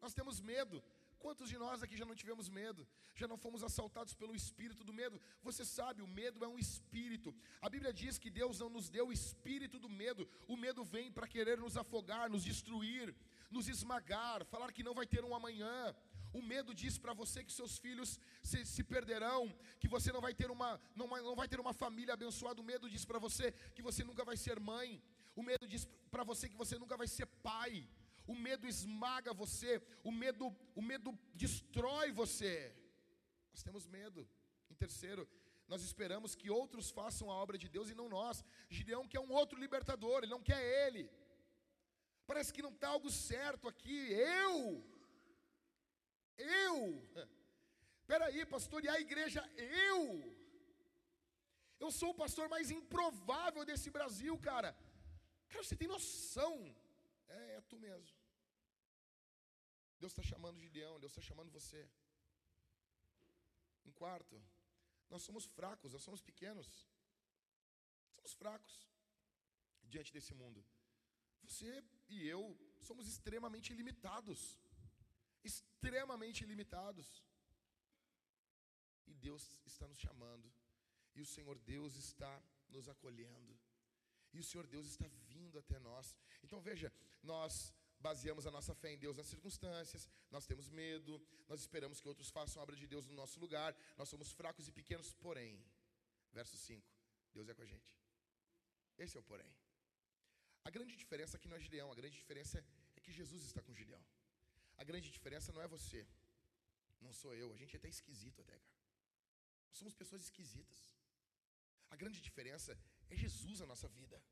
nós temos medo. Quantos de nós aqui já não tivemos medo? Já não fomos assaltados pelo espírito do medo? Você sabe, o medo é um espírito. A Bíblia diz que Deus não nos deu o espírito do medo. O medo vem para querer nos afogar, nos destruir, nos esmagar, falar que não vai ter um amanhã. O medo diz para você que seus filhos se, se, perderão, que você não vai ter uma não, não vai ter uma família abençoada. O medo diz para você que você nunca vai ser mãe. O medo diz para você que você nunca vai ser pai o medo esmaga você, o medo, o medo destrói você. Nós temos medo. Em terceiro, nós esperamos que outros façam a obra de Deus e não nós. Gideão quer um outro libertador, ele não quer ele. Parece que não está algo certo aqui. Eu, eu, peraí, pastor, e a igreja, eu, eu sou o pastor mais improvável desse Brasil, cara. Cara, você tem noção? É, é tu mesmo. Deus está chamando Gideão, Deus está chamando você. Em quarto, nós somos fracos, nós somos pequenos. Somos fracos diante desse mundo. Você e eu somos extremamente limitados. Extremamente limitados. E Deus está nos chamando. E o Senhor Deus está nos acolhendo. E o Senhor Deus está vindo até nós. Então veja, nós baseamos a nossa fé em Deus nas circunstâncias, nós temos medo, nós esperamos que outros façam a obra de Deus no nosso lugar, nós somos fracos e pequenos, porém, verso 5, Deus é com a gente. Esse é o porém. A grande diferença aqui não é Gideão, a grande diferença é que Jesus está com Gideão. A grande diferença não é você, não sou eu, a gente é até esquisito até, cara. Nós somos pessoas esquisitas. A grande diferença é Jesus na nossa vida.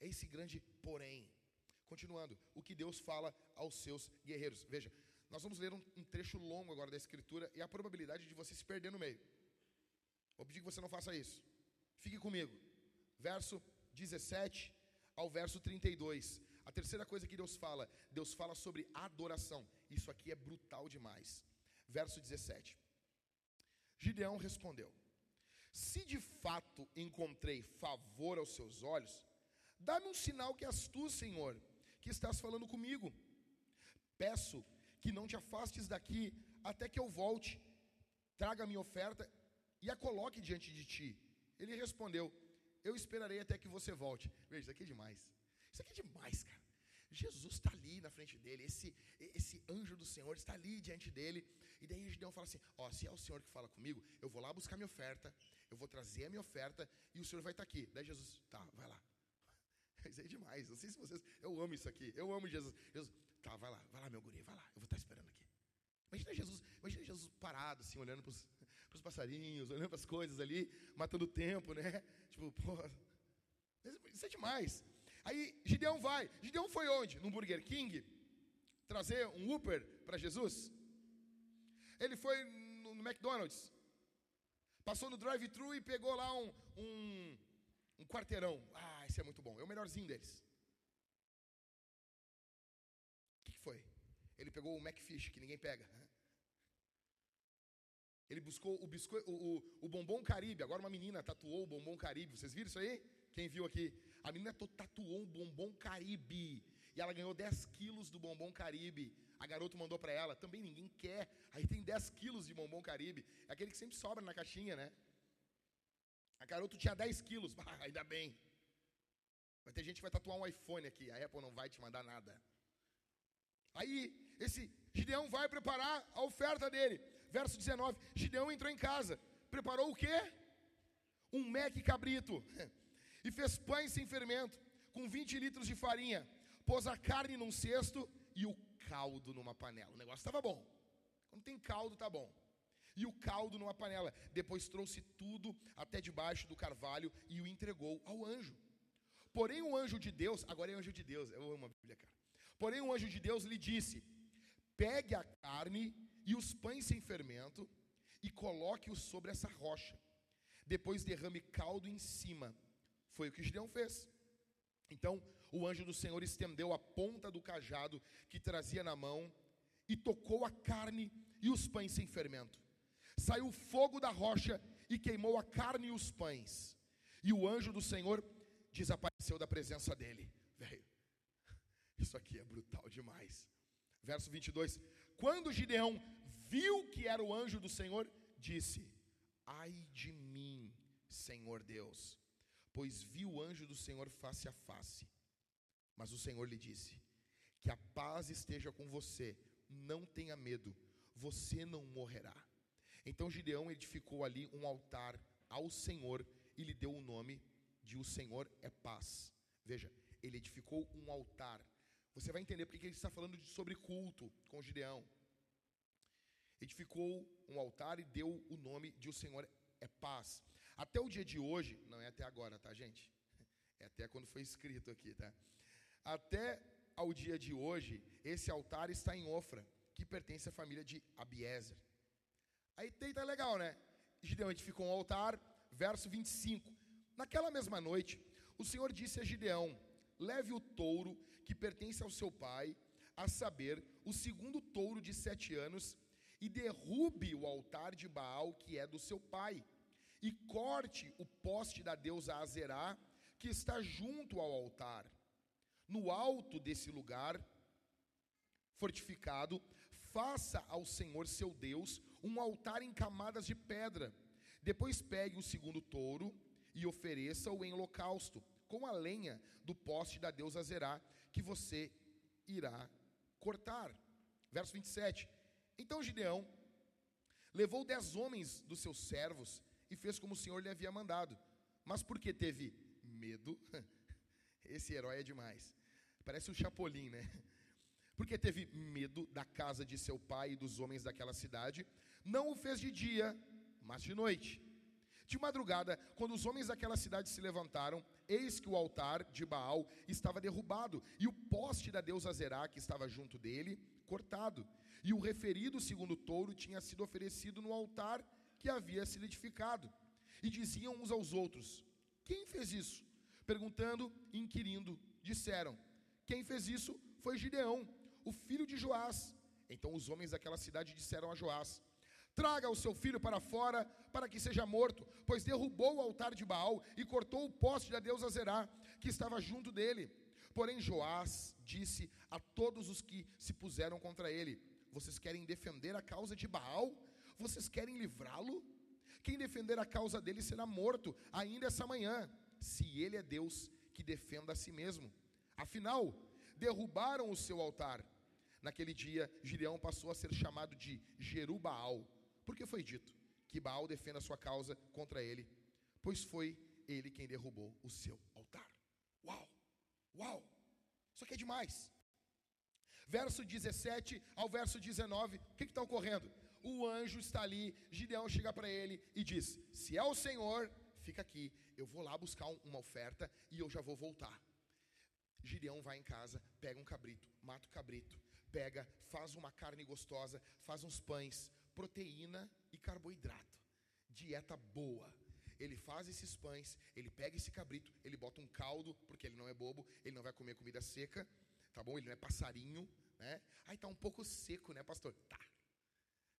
É esse grande porém. Continuando, o que Deus fala aos seus guerreiros. Veja, nós vamos ler um, um, trecho longo agora da Escritura e a probabilidade de você se perder no meio. Vou pedir que você não faça isso. Fique comigo. Verso 17 ao verso 32. A terceira coisa que Deus fala, Deus fala sobre adoração. Isso aqui é brutal demais. Verso 17. Gideão respondeu: Se de fato encontrei favor aos seus olhos, dá-me um sinal que és tu, Senhor, que estás falando comigo. Peço que não te afastes daqui até que eu volte, traga a minha oferta e a coloque diante de ti. Ele respondeu: Eu esperarei até que você volte. Veja, isso aqui é demais. Isso aqui é demais, cara. Jesus está ali na frente dele, esse, esse anjo do Senhor está ali diante dele. E daí Gideão fala assim: Ó, se é o Senhor que fala comigo, eu vou lá buscar minha oferta, eu vou trazer a minha oferta e o Senhor vai estar aqui. Daí Jesus, tá, vai lá. Isso é demais. Não sei se vocês. Eu amo isso aqui. Eu amo Jesus. Jesus, tá, vai lá, vai lá, meu guri, vai lá. Eu vou estar esperando aqui. Imagina Jesus, imagina Jesus parado, assim, olhando para os passarinhos, olhando para as coisas ali, matando o tempo, né? Tipo, porra. Isso é demais. Aí Gideão vai. Gideão foi onde? No Burger King? Trazer um Uber para Jesus? Ele foi no, no McDonald's. Passou no drive-thru e pegou lá um, um, um quarteirão. Ah, esse é muito bom. É o melhorzinho deles. O que, que foi? Ele pegou o McFish, que ninguém pega. Ele buscou o, bisco... o, o, o bombom Caribe. Agora uma menina tatuou o bombom Caribe. Vocês viram isso aí? Quem viu aqui? A menina tatuou um bombom Caribe. E ela ganhou 10 quilos do bombom Caribe. A garota mandou para ela. Também ninguém quer. Aí tem 10 quilos de bombom Caribe. É aquele que sempre sobra na caixinha, né? A garota tinha 10 quilos. Ah, ainda bem. Vai ter gente que vai tatuar um iPhone aqui. A Apple não vai te mandar nada. Aí, esse Gideão vai preparar a oferta dele. Verso 19. Gideão entrou em casa. Preparou o quê? Um Mac cabrito. E fez pães sem fermento, com 20 litros de farinha. Pôs a carne num cesto e o caldo numa panela. O negócio estava bom. Quando tem caldo, tá bom. E o caldo numa panela. Depois trouxe tudo até debaixo do carvalho e o entregou ao anjo. Porém, o anjo de Deus, agora é anjo de Deus, eu amo a Bíblia, cara. Porém, o anjo de Deus lhe disse: Pegue a carne e os pães sem fermento e coloque-os sobre essa rocha. Depois derrame caldo em cima. Foi o que Gideão fez. Então, o anjo do Senhor estendeu a ponta do cajado que trazia na mão e tocou a carne e os pães sem fermento. Saiu fogo da rocha e queimou a carne e os pães. E o anjo do Senhor desapareceu da presença dele. Velho, isso aqui é brutal demais. Verso 22. Quando Gideão viu que era o anjo do Senhor, disse: Ai de mim, Senhor Deus, pois vi o anjo do Senhor face a face. Mas o Senhor lhe disse: Que a paz esteja com você, não tenha medo, você não morrerá. Então Gideão edificou ali um altar ao Senhor e lhe deu o nome de O Senhor é Paz. Veja, ele edificou um altar. Você vai entender porque ele está falando de, sobre culto com Gideão. Edificou um altar e deu o nome de O Senhor é Paz. Até o dia de hoje, não é até agora, tá, gente? É até quando foi escrito aqui, tá? Até ao dia de hoje, esse altar está em Ofra, que pertence à família de Abiezer. Aí tá legal, né? Gideão edificou um altar, verso 25. Naquela mesma noite, o Senhor disse a Gideão: Leve o touro que pertence ao seu pai, a saber, o segundo touro de sete anos, e derrube o altar de Baal que é do seu pai, e corte o poste da deusa Azerá, que está junto ao altar. No alto desse lugar fortificado, faça ao Senhor seu Deus um altar em camadas de pedra. Depois pegue o segundo touro e ofereça-o em holocausto, com a lenha do poste da deusa Zerá, que você irá cortar. Verso 27. Então Gideão levou dez homens dos seus servos e fez como o Senhor lhe havia mandado. Mas porque teve medo, esse herói é demais. Parece um chapolim, né? Porque teve medo da casa de seu pai e dos homens daquela cidade, não o fez de dia, mas de noite. De madrugada, quando os homens daquela cidade se levantaram, eis que o altar de Baal estava derrubado, e o poste da deusa Zerá, que estava junto dele, cortado. E o referido segundo touro tinha sido oferecido no altar que havia sido edificado. E diziam uns aos outros: Quem fez isso? Perguntando inquirindo, disseram: Quem fez isso foi Gideão, o filho de Joás. Então os homens daquela cidade disseram a Joás: Traga o seu filho para fora, para que seja morto, pois derrubou o altar de Baal e cortou o poste da deusa Zerá, que estava junto dele. Porém, Joás disse a todos os que se puseram contra ele: Vocês querem defender a causa de Baal? Vocês querem livrá-lo? Quem defender a causa dele será morto, ainda essa manhã, se ele é Deus que defenda a si mesmo. Afinal, derrubaram o seu altar. Naquele dia, Gideão passou a ser chamado de Jerubaal porque foi dito que Baal defenda sua causa contra ele, pois foi ele quem derrubou o seu altar. Uau! Uau! Isso aqui é demais. Verso 17 ao verso 19, o que está ocorrendo? O anjo está ali, Gideão chega para ele e diz: Se é o Senhor, fica aqui, eu vou lá buscar uma oferta e eu já vou voltar. Gideão vai em casa, pega um cabrito, mata o cabrito, pega, faz uma carne gostosa, faz uns pães, proteína e carboidrato. Dieta boa. Ele faz esses pães, ele pega esse cabrito, ele bota um caldo, porque ele não é bobo, ele não vai comer comida seca, tá bom? Ele não é passarinho, né? Aí tá um pouco seco, né, pastor? Tá.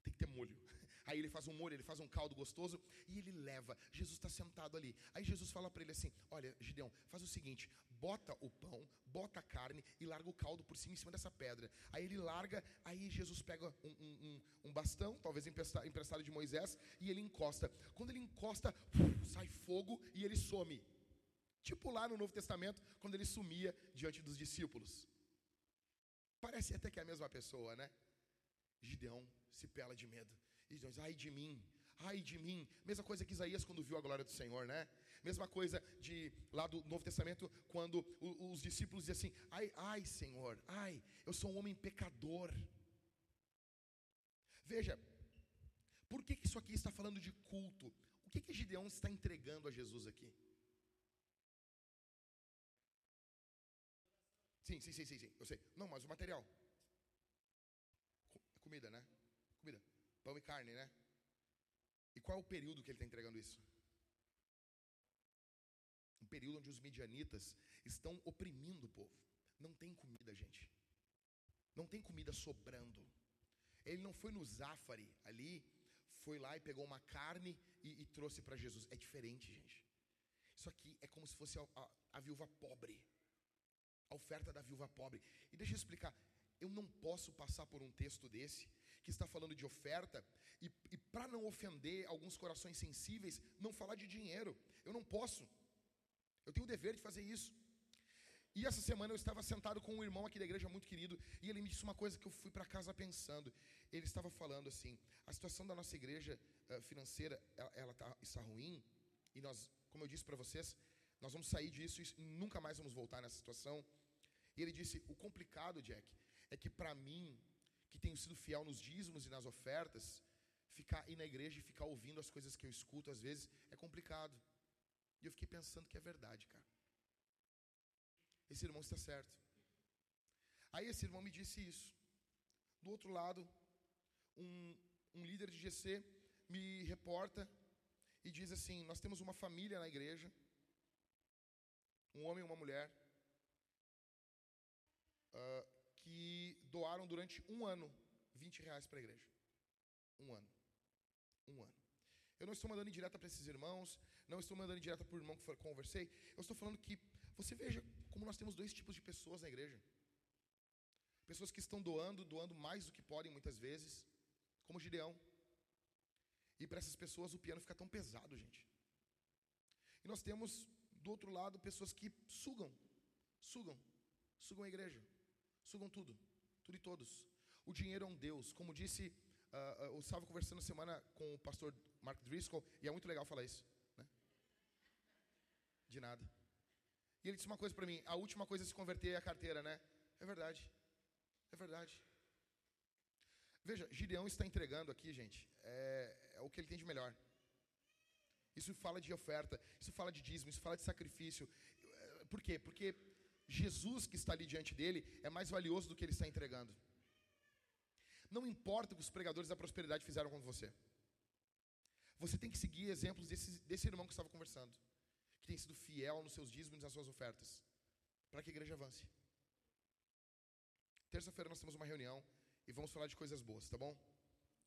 Tem que ter molho. Aí ele faz um molho, ele faz um caldo gostoso e ele leva. Jesus está sentado ali. Aí Jesus fala para ele assim: Olha, Gideão, faz o seguinte: bota o pão, bota a carne e larga o caldo por cima em cima dessa pedra. Aí ele larga, aí Jesus pega um, um, um bastão, talvez emprestado de Moisés, e ele encosta. Quando ele encosta, sai fogo e ele some. Tipo lá no Novo Testamento, quando ele sumia diante dos discípulos. Parece até que é a mesma pessoa, né? Gideão se pela de medo. E diz, ai de mim, ai de mim. Mesma coisa que Isaías quando viu a glória do Senhor, né? Mesma coisa de lá do Novo Testamento, quando os discípulos dizem assim: ai, ai, Senhor, ai, eu sou um homem pecador. Veja, por que, isso aqui está falando de culto? O que, que Gideão está entregando a Jesus aqui? Sim, sim, sim, sim, sim, eu sei. Não, mas o material. Comida, né? Comida. Pão e carne, né? E qual é o período que ele está entregando isso? Um período onde os medianitas estão oprimindo o povo. Não tem comida, gente. Não tem comida sobrando. Ele não foi no Zafari ali, foi lá e pegou uma carne e, e trouxe para Jesus. É diferente, gente. Isso aqui é como se fosse a, a, a viúva pobre. A oferta da viúva pobre. E deixa eu explicar. Eu não posso passar por um texto desse que está falando de oferta, e, e para não ofender alguns corações sensíveis, não falar de dinheiro. Eu não posso. Eu tenho o dever de fazer isso. E essa semana eu estava sentado com um irmão aqui da igreja muito querido, e ele me disse uma coisa que eu fui para casa pensando. Ele estava falando assim: a situação da nossa igreja uh, financeira, ela, ela tá, está ruim, e nós, como eu disse para vocês, nós vamos sair disso e nunca mais vamos voltar nessa situação. E ele disse: o complicado, Jack, é que para mim que tenho sido fiel nos dízimos e nas ofertas, ficar na igreja e ficar ouvindo as coisas que eu escuto às vezes é complicado. E eu fiquei pensando que é verdade, cara. Esse irmão está certo. Aí esse irmão me disse isso. Do outro lado, um, um líder de GC me reporta e diz assim: Nós temos uma família na igreja, um homem e uma mulher, uh, que doaram durante um ano 20 reais para a igreja. Um ano. Um ano. Eu não estou mandando direta para esses irmãos, não estou mandando direta para o irmão que conversei. Eu estou falando que você veja como nós temos dois tipos de pessoas na igreja. Pessoas que estão doando, doando mais do que podem muitas vezes, como Gideão. E para essas pessoas o piano fica tão pesado, gente. E nós temos do outro lado pessoas que sugam, sugam, sugam a igreja. Sugam tudo, tudo e todos. O dinheiro é um Deus. Como disse, uh, uh, eu estava conversando semana com o pastor Mark Driscoll, e é muito legal falar isso. Né? De nada. E ele disse uma coisa para mim: a última coisa a se converter é a carteira, né? É verdade. É verdade. Veja, Gideão está entregando aqui, gente, é, é o que ele tem de melhor. Isso fala de oferta, isso fala de dízimo, isso fala de sacrifício. Por quê? Porque Jesus que está ali diante dele é mais valioso do que ele está entregando. Não importa o que os pregadores da prosperidade fizeram com você. Você tem que seguir exemplos desse, desse irmão que estava conversando, que tem sido fiel nos seus dízimos e nas suas ofertas, para que a igreja avance. Terça-feira nós temos uma reunião e vamos falar de coisas boas, tá bom?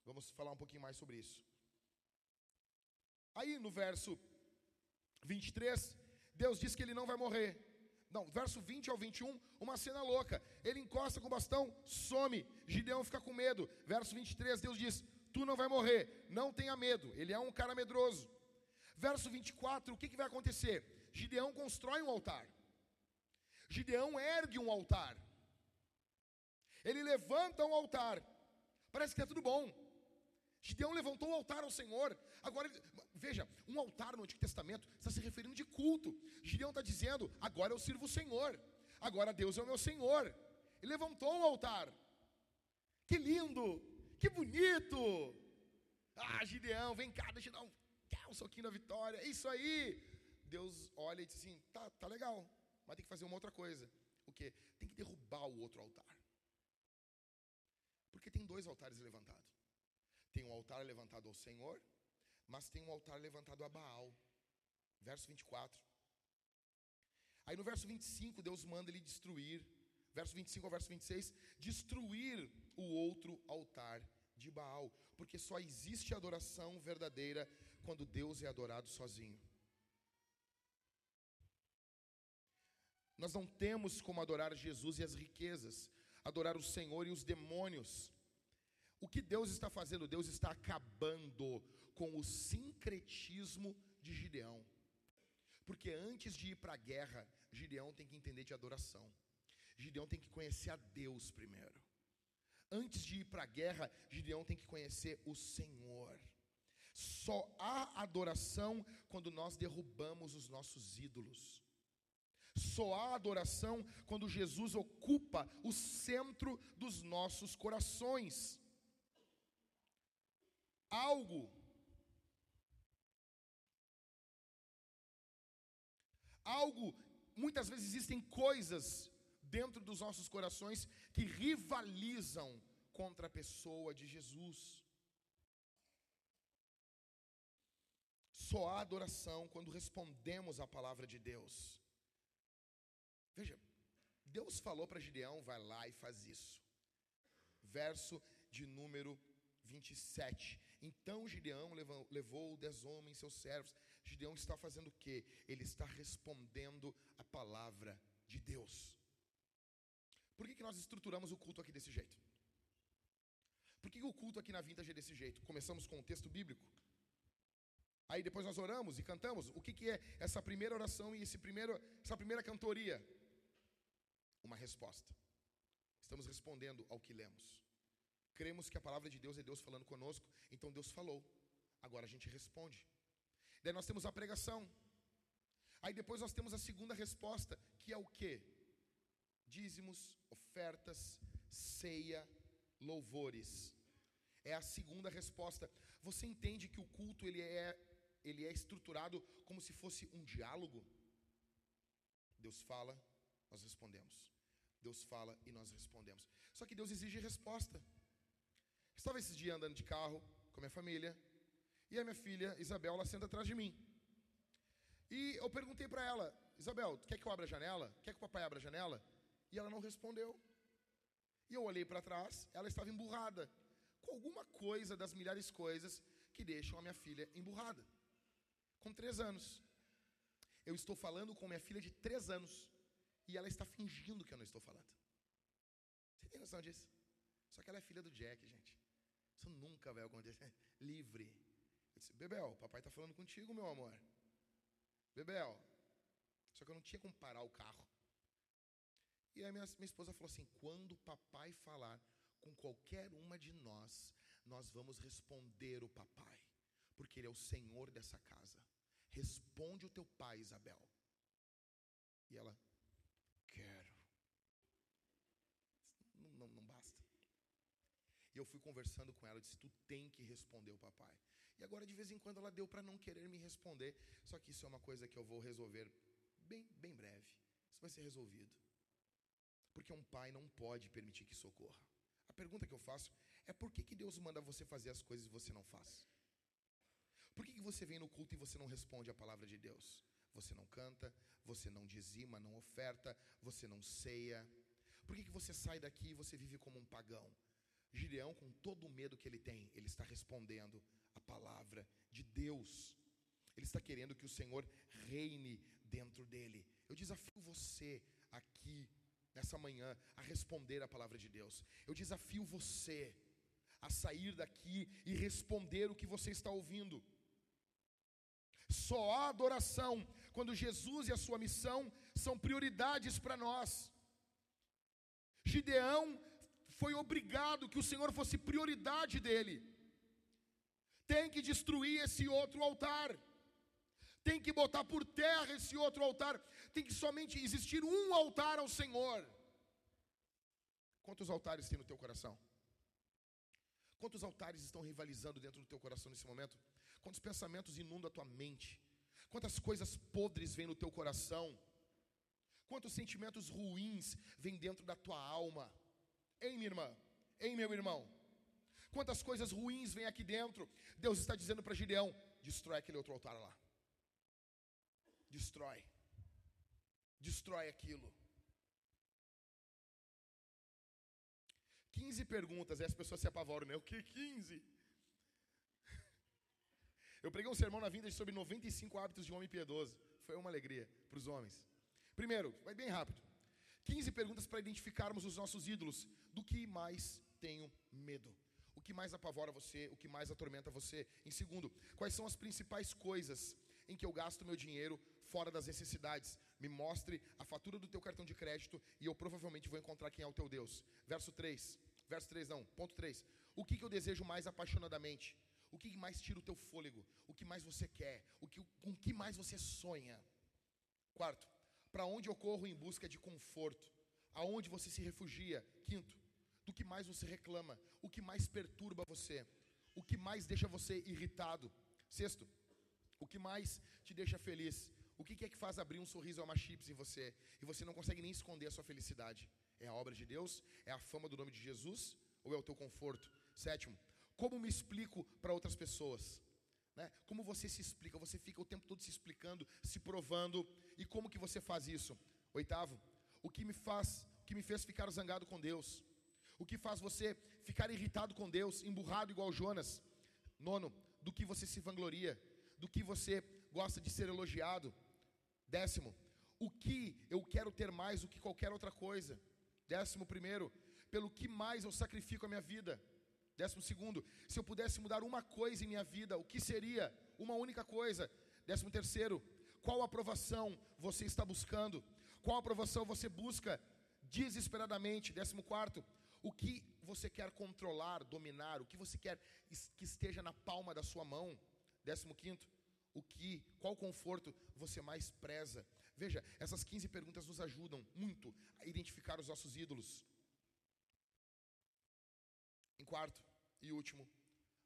Vamos falar um pouquinho mais sobre isso. Aí no verso 23, Deus diz que ele não vai morrer. Não, verso 20 ao 21, uma cena louca. Ele encosta com o bastão, some. Gideão fica com medo. Verso 23, Deus diz: Tu não vai morrer, não tenha medo. Ele é um cara medroso. Verso 24, o que, que vai acontecer? Gideão constrói um altar. Gideão ergue um altar. Ele levanta um altar. Parece que está tudo bom. Gideão levantou o altar ao Senhor. Agora, veja, um altar no Antigo Testamento está se referindo de culto. Gideão está dizendo: agora eu sirvo o Senhor. Agora Deus é o meu Senhor. Ele levantou o altar. Que lindo! Que bonito! Ah, Gideão, vem cá, deixa eu dar um, um soquinho na vitória. É isso aí. Deus olha e diz assim: tá, tá legal, mas tem que fazer uma outra coisa. O que? Tem que derrubar o outro altar. Porque tem dois altares levantados. Tem um altar levantado ao Senhor, mas tem um altar levantado a Baal. Verso 24. Aí no verso 25, Deus manda ele destruir, verso 25 ao verso 26, destruir o outro altar de Baal, porque só existe adoração verdadeira quando Deus é adorado sozinho. Nós não temos como adorar Jesus e as riquezas, adorar o Senhor e os demônios. O que Deus está fazendo? Deus está acabando com o sincretismo de Gideão. Porque antes de ir para a guerra, Gideão tem que entender de adoração. Gideão tem que conhecer a Deus primeiro. Antes de ir para a guerra, Gideão tem que conhecer o Senhor. Só há adoração quando nós derrubamos os nossos ídolos. Só há adoração quando Jesus ocupa o centro dos nossos corações. Algo algo, muitas vezes existem coisas dentro dos nossos corações que rivalizam contra a pessoa de Jesus. Só há adoração quando respondemos à palavra de Deus. Veja, Deus falou para Gideão: vai lá e faz isso. Verso de número 27. Então Gideão levou, dez homens, seus servos. Gideão está fazendo o quê? Ele está respondendo a palavra de Deus. Por que, que nós estruturamos o culto aqui desse jeito? Por que, que o culto aqui na vintage é desse jeito? Começamos com o texto bíblico. Aí depois nós oramos e cantamos. O que, que é essa primeira oração e esse primeiro, essa primeira cantoria? Uma resposta. Estamos respondendo ao que lemos. Cremos que a palavra de Deus é Deus falando conosco, então Deus falou. Agora a gente responde. Daí nós temos a pregação. Aí depois nós temos a segunda resposta, que é o quê? Dízimos, ofertas, ceia, louvores. É a segunda resposta. Você entende que o culto ele é ele é estruturado como se fosse um diálogo? Deus fala, nós respondemos. Deus fala e nós respondemos. Só que Deus exige resposta. Estava esses dias andando de carro com a minha família, e a minha filha Isabel, ela senta atrás de mim. E eu perguntei para ela, Isabel, quer que eu abra a janela? Quer que o papai abra a janela? E ela não respondeu. E eu olhei para trás, ela estava emburrada, com alguma coisa das milhares de coisas que deixam a minha filha emburrada. Com três anos. Eu estou falando com minha filha de três anos. E ela está fingindo que eu não estou falando. Você tem noção disso? Só que ela é filha do Jack, gente. Isso nunca vai acontecer. Livre. Eu disse, Bebel, papai está falando contigo, meu amor. Bebel. Só que eu não tinha como parar o carro. E aí minha, minha esposa falou assim: quando papai falar com qualquer uma de nós, nós vamos responder o papai, porque ele é o senhor dessa casa. Responde o teu pai, Isabel. E ela, quero. Não, não, não basta. E eu fui conversando com ela, disse: Tu tem que responder o papai. E agora, de vez em quando, ela deu para não querer me responder. Só que isso é uma coisa que eu vou resolver bem, bem breve. Isso vai ser resolvido. Porque um pai não pode permitir que socorra. A pergunta que eu faço é por que, que Deus manda você fazer as coisas e você não faz? Por que, que você vem no culto e você não responde a palavra de Deus? Você não canta, você não dizima, não oferta, você não ceia. Por que, que você sai daqui e você vive como um pagão? Gideão, com todo o medo que ele tem, ele está respondendo a palavra de Deus. Ele está querendo que o Senhor reine dentro dele. Eu desafio você aqui nessa manhã a responder a palavra de Deus. Eu desafio você a sair daqui e responder o que você está ouvindo. Só há adoração quando Jesus e a sua missão são prioridades para nós. Gideão foi obrigado que o Senhor fosse prioridade dele. Tem que destruir esse outro altar. Tem que botar por terra esse outro altar. Tem que somente existir um altar ao Senhor. Quantos altares tem no teu coração? Quantos altares estão rivalizando dentro do teu coração nesse momento? Quantos pensamentos inundam a tua mente? Quantas coisas podres vêm no teu coração? Quantos sentimentos ruins vêm dentro da tua alma? Hein, minha irmã? Hein, meu irmão? quantas coisas ruins vêm aqui dentro. Deus está dizendo para Gideão: destrói aquele outro altar lá. Destrói. Destrói aquilo. 15 perguntas, e as pessoas se apavoram, né? O que 15? Eu preguei um sermão na vinda sobre 95 hábitos de um homem piedoso. Foi uma alegria para os homens. Primeiro, vai bem rápido. 15 perguntas para identificarmos os nossos ídolos. Do que mais tenho medo? O que mais apavora você? O que mais atormenta você? Em segundo, quais são as principais coisas em que eu gasto meu dinheiro fora das necessidades? Me mostre a fatura do teu cartão de crédito e eu provavelmente vou encontrar quem é o teu Deus. Verso 3. Verso 3 não, ponto 3. O que, que eu desejo mais apaixonadamente? O que mais tira o teu fôlego? O que mais você quer? O que, com que mais você sonha? Quarto, para onde eu corro em busca de conforto? Aonde você se refugia? Quinto, do que mais você reclama? O que mais perturba você? O que mais deixa você irritado? Sexto, o que mais te deixa feliz? O que é que faz abrir um sorriso a uma chips em você e você não consegue nem esconder a sua felicidade? É a obra de Deus? É a fama do nome de Jesus? Ou é o teu conforto? Sétimo, como me explico para outras pessoas? Né? Como você se explica? Você fica o tempo todo se explicando, se provando. E como que você faz isso? Oitavo, o que me faz, o que me fez ficar zangado com Deus? O que faz você ficar irritado com Deus, emburrado igual Jonas? Nono, do que você se vangloria? Do que você gosta de ser elogiado? Décimo, o que eu quero ter mais do que qualquer outra coisa? Décimo primeiro, pelo que mais eu sacrifico a minha vida? Décimo segundo, se eu pudesse mudar uma coisa em minha vida, o que seria? Uma única coisa. Décimo terceiro, qual aprovação você está buscando? Qual aprovação você busca desesperadamente? Décimo quarto, o que você quer controlar, dominar? O que você quer que esteja na palma da sua mão? Décimo quinto, o que, qual conforto você mais preza? Veja, essas 15 perguntas nos ajudam muito a identificar os nossos ídolos. Em quarto e último,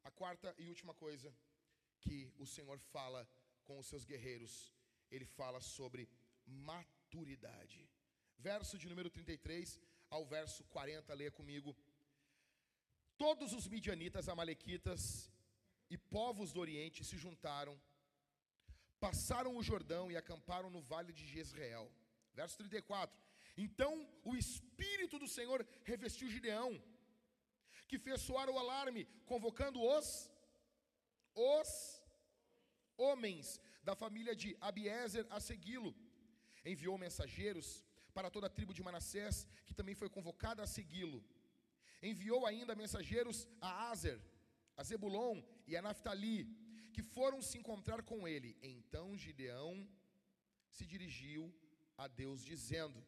a quarta e última coisa que o Senhor fala com os seus guerreiros, ele fala sobre maturidade. Verso de número 33 ao verso 40, leia comigo. Todos os midianitas, amalequitas e povos do Oriente se juntaram, passaram o Jordão e acamparam no vale de Jezreel. Verso 34. Então o Espírito do Senhor revestiu Gideão que fez soar o alarme, convocando os os homens da família de Abiezer a segui-lo. Enviou mensageiros para toda a tribo de Manassés, que também foi convocada a segui-lo. Enviou ainda mensageiros a Azer, a Zebulon e a Naphtali, que foram se encontrar com ele. Então Gideão se dirigiu a Deus dizendo: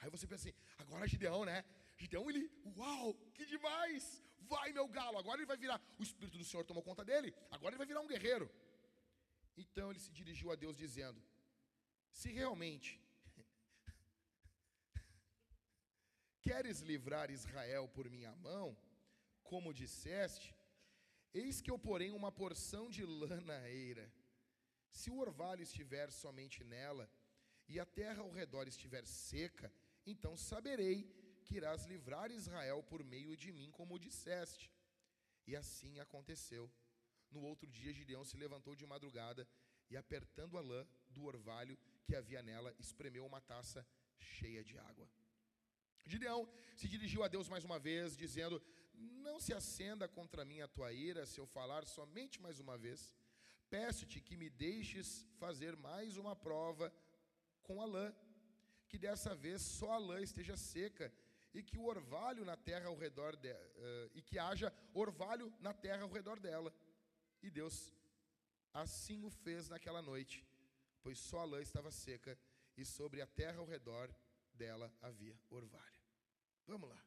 Aí você pensa assim, agora Gideão, né? Gideão, ele, uau, que demais! Vai, meu galo, agora ele vai virar. O Espírito do Senhor tomou conta dele, agora ele vai virar um guerreiro. Então ele se dirigiu a Deus dizendo: Se realmente queres livrar Israel por minha mão, como disseste, eis que eu porém uma porção de lã na eira. Se o orvalho estiver somente nela, e a terra ao redor estiver seca, então saberei que irás livrar Israel por meio de mim, como disseste. E assim aconteceu. No outro dia, Gideão se levantou de madrugada e, apertando a lã do orvalho que havia nela, espremeu uma taça cheia de água. Gideão se dirigiu a Deus mais uma vez, dizendo: Não se acenda contra mim a tua ira se eu falar somente mais uma vez. Peço-te que me deixes fazer mais uma prova com a lã, que dessa vez só a lã esteja seca e que o orvalho na terra ao redor de, uh, e que haja orvalho na terra ao redor dela. E Deus assim o fez naquela noite, pois só a lã estava seca e sobre a terra ao redor dela havia orvalho. Vamos lá.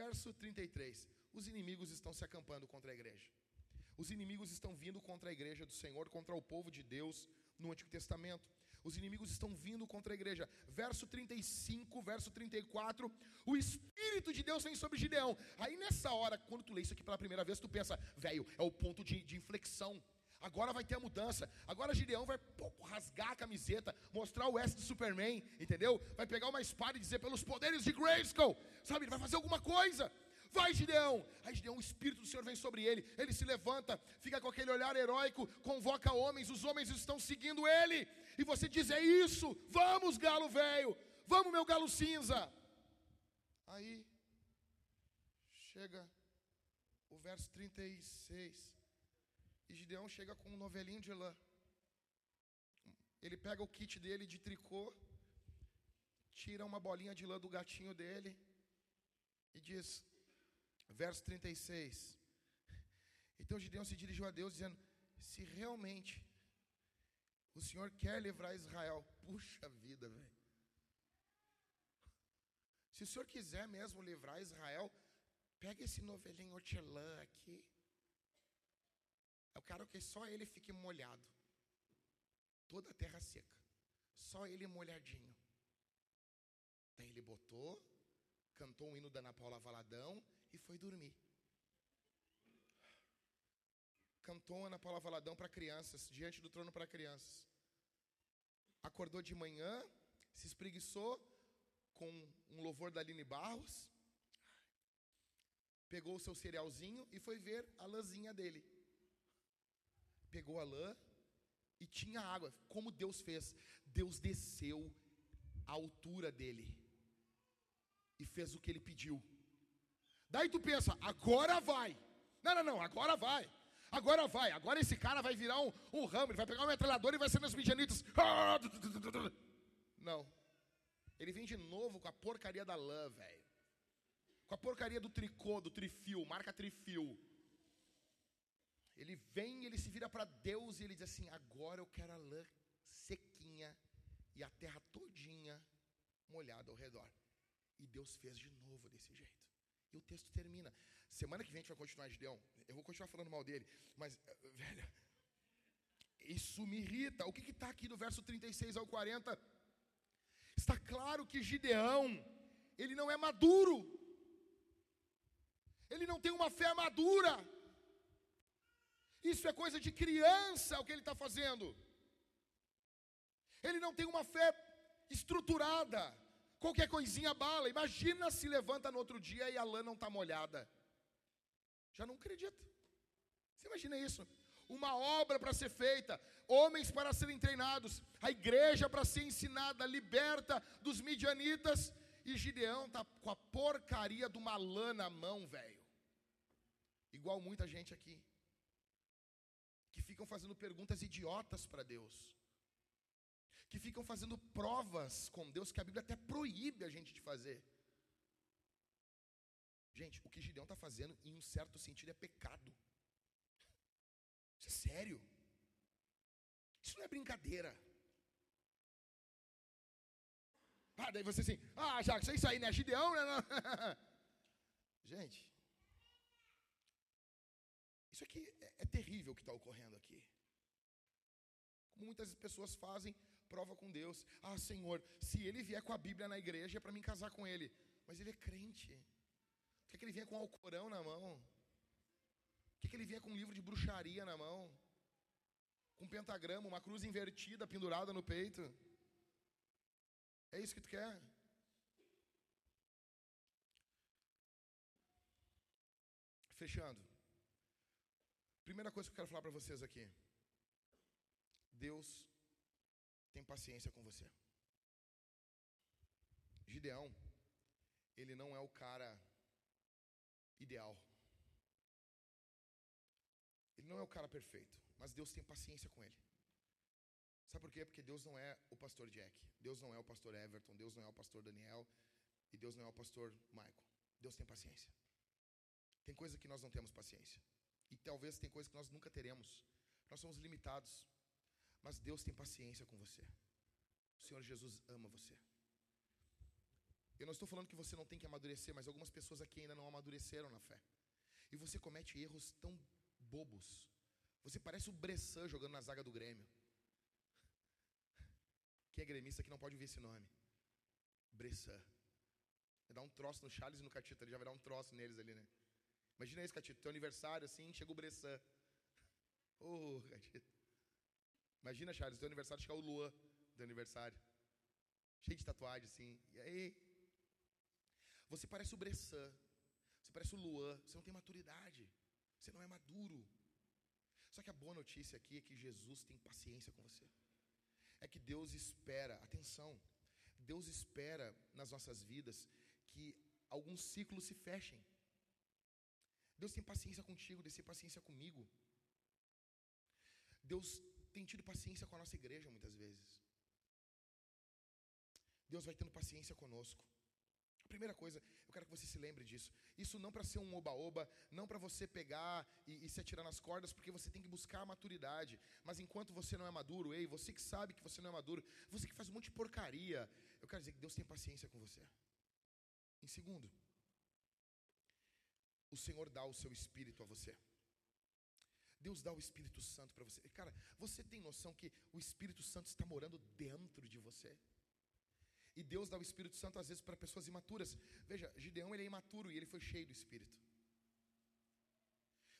Verso 33. Os inimigos estão se acampando contra a igreja. Os inimigos estão vindo contra a igreja do Senhor, contra o povo de Deus no Antigo Testamento. Os inimigos estão vindo contra a igreja. Verso 35, verso 34. O Espírito de Deus vem sobre Gideão. Aí nessa hora, quando tu lê isso aqui pela primeira vez, tu pensa, velho, é o ponto de, de inflexão. Agora vai ter a mudança. Agora Gideão vai pô, rasgar a camiseta, mostrar o S do Superman, entendeu? Vai pegar uma espada e dizer pelos poderes de Grayskull, sabe? Ele vai fazer alguma coisa. Vai, Gideão! Aí Gideão, o Espírito do Senhor vem sobre ele. Ele se levanta, fica com aquele olhar heróico, convoca homens, os homens estão seguindo ele. E você diz: É isso, vamos, galo velho, vamos, meu galo cinza. Aí, chega o verso 36. E Gideão chega com um novelinho de lã. Ele pega o kit dele de tricô, tira uma bolinha de lã do gatinho dele e diz: Verso 36. Então Gideão se dirigiu a Deus, dizendo: Se realmente o Senhor quer livrar Israel, puxa vida, velho. Se o Senhor quiser mesmo livrar Israel, pega esse novelinho hortelã aqui. Eu quero que só ele fique molhado. Toda a terra seca. Só ele molhadinho. Daí ele botou, cantou um hino da Ana Paula Valadão e foi dormir. Cantou Ana Paula Valadão para crianças, diante do trono para crianças. Acordou de manhã, se espreguiçou com um louvor da Aline Barros, pegou o seu cerealzinho e foi ver a lãzinha dele. Pegou a lã e tinha água. Como Deus fez? Deus desceu à altura dele e fez o que ele pediu. Daí tu pensa, agora vai. Não, não, não, agora vai. Agora vai. Agora esse cara vai virar um, um ramo, ele vai pegar uma metralhadora e vai ser nos midianitas. Não. Ele vem de novo com a porcaria da lã, velho. Com a porcaria do tricô, do trifio, marca trifio. Ele vem, ele se vira para Deus e ele diz assim: agora eu quero a lã sequinha e a terra todinha molhada ao redor. E Deus fez de novo desse jeito. E o texto termina. Semana que vem a gente vai continuar Gideão. Eu vou continuar falando mal dele. Mas, eh, velho, isso me irrita. O que está aqui do verso 36 ao 40? Está claro que Gideão, ele não é maduro. Ele não tem uma fé madura. Isso é coisa de criança o que ele está fazendo. Ele não tem uma fé estruturada. Qualquer coisinha bala. Imagina se levanta no outro dia e a lã não está molhada. Já não acredita. Você imagina isso? Uma obra para ser feita, homens para serem treinados, a igreja para ser ensinada, liberta dos midianitas, e Gideão está com a porcaria de uma lã na mão, velho. Igual muita gente aqui, que ficam fazendo perguntas idiotas para Deus que ficam fazendo provas com Deus que a Bíblia até proíbe a gente de fazer. Gente, o que Gideão está fazendo, em um certo sentido, é pecado. Isso é sério. Isso não é brincadeira. Ah, daí você assim, ah, já é isso aí, né? Gideão, né? gente, isso aqui é, é terrível o que está ocorrendo aqui. Como muitas pessoas fazem prova com Deus. Ah, Senhor, se ele vier com a Bíblia na igreja é para mim casar com ele. Mas ele é crente. Quer que ele venha com um alcorão na mão? Quer que ele venha com um livro de bruxaria na mão? Com um pentagrama, uma cruz invertida pendurada no peito? É isso que tu quer? Fechando. Primeira coisa que eu quero falar para vocês aqui. Deus tem paciência com você. Gideão, ele não é o cara ideal. Ele não é o cara perfeito, mas Deus tem paciência com ele. Sabe por quê? Porque Deus não é o pastor Jack, Deus não é o pastor Everton, Deus não é o pastor Daniel e Deus não é o pastor Michael. Deus tem paciência. Tem coisa que nós não temos paciência. E talvez tem coisa que nós nunca teremos. Nós somos limitados. Mas Deus tem paciência com você. O Senhor Jesus ama você. Eu não estou falando que você não tem que amadurecer, mas algumas pessoas aqui ainda não amadureceram na fé. E você comete erros tão bobos. Você parece o Bressan jogando na zaga do Grêmio. Quem é gremista aqui não pode ouvir esse nome. Bressan. Vai dar um troço no Charles e no Catita, ele já vai dar um troço neles ali, né? Imagina isso, Catita, teu aniversário assim, chega o Bressan. Ô, oh, Catita. Imagina, Charles, teu aniversário chegar o Luan do aniversário. Cheio de tatuagem, assim. E aí? Você parece o Bressan. Você parece o Luan, você não tem maturidade. Você não é maduro. Só que a boa notícia aqui é que Jesus tem paciência com você. É que Deus espera, atenção, Deus espera nas nossas vidas que alguns ciclos se fechem. Deus tem paciência contigo, Deus tem paciência comigo. Deus tem tido paciência com a nossa igreja muitas vezes. Deus vai tendo paciência conosco. A primeira coisa, eu quero que você se lembre disso. Isso não para ser um oba-oba, não para você pegar e, e, se atirar nas cordas, porque você tem que buscar a maturidade. Mas enquanto você não é maduro, ei, você que sabe que você não é maduro, você que faz um monte de porcaria, eu quero dizer que Deus tem paciência com você. Em segundo, o Senhor dá o seu espírito a você. Deus dá o Espírito Santo para você. Cara, você tem noção que o Espírito Santo está morando dentro de você? E Deus dá o Espírito Santo às vezes para pessoas imaturas. Veja, Gideão ele é imaturo e ele foi cheio do Espírito.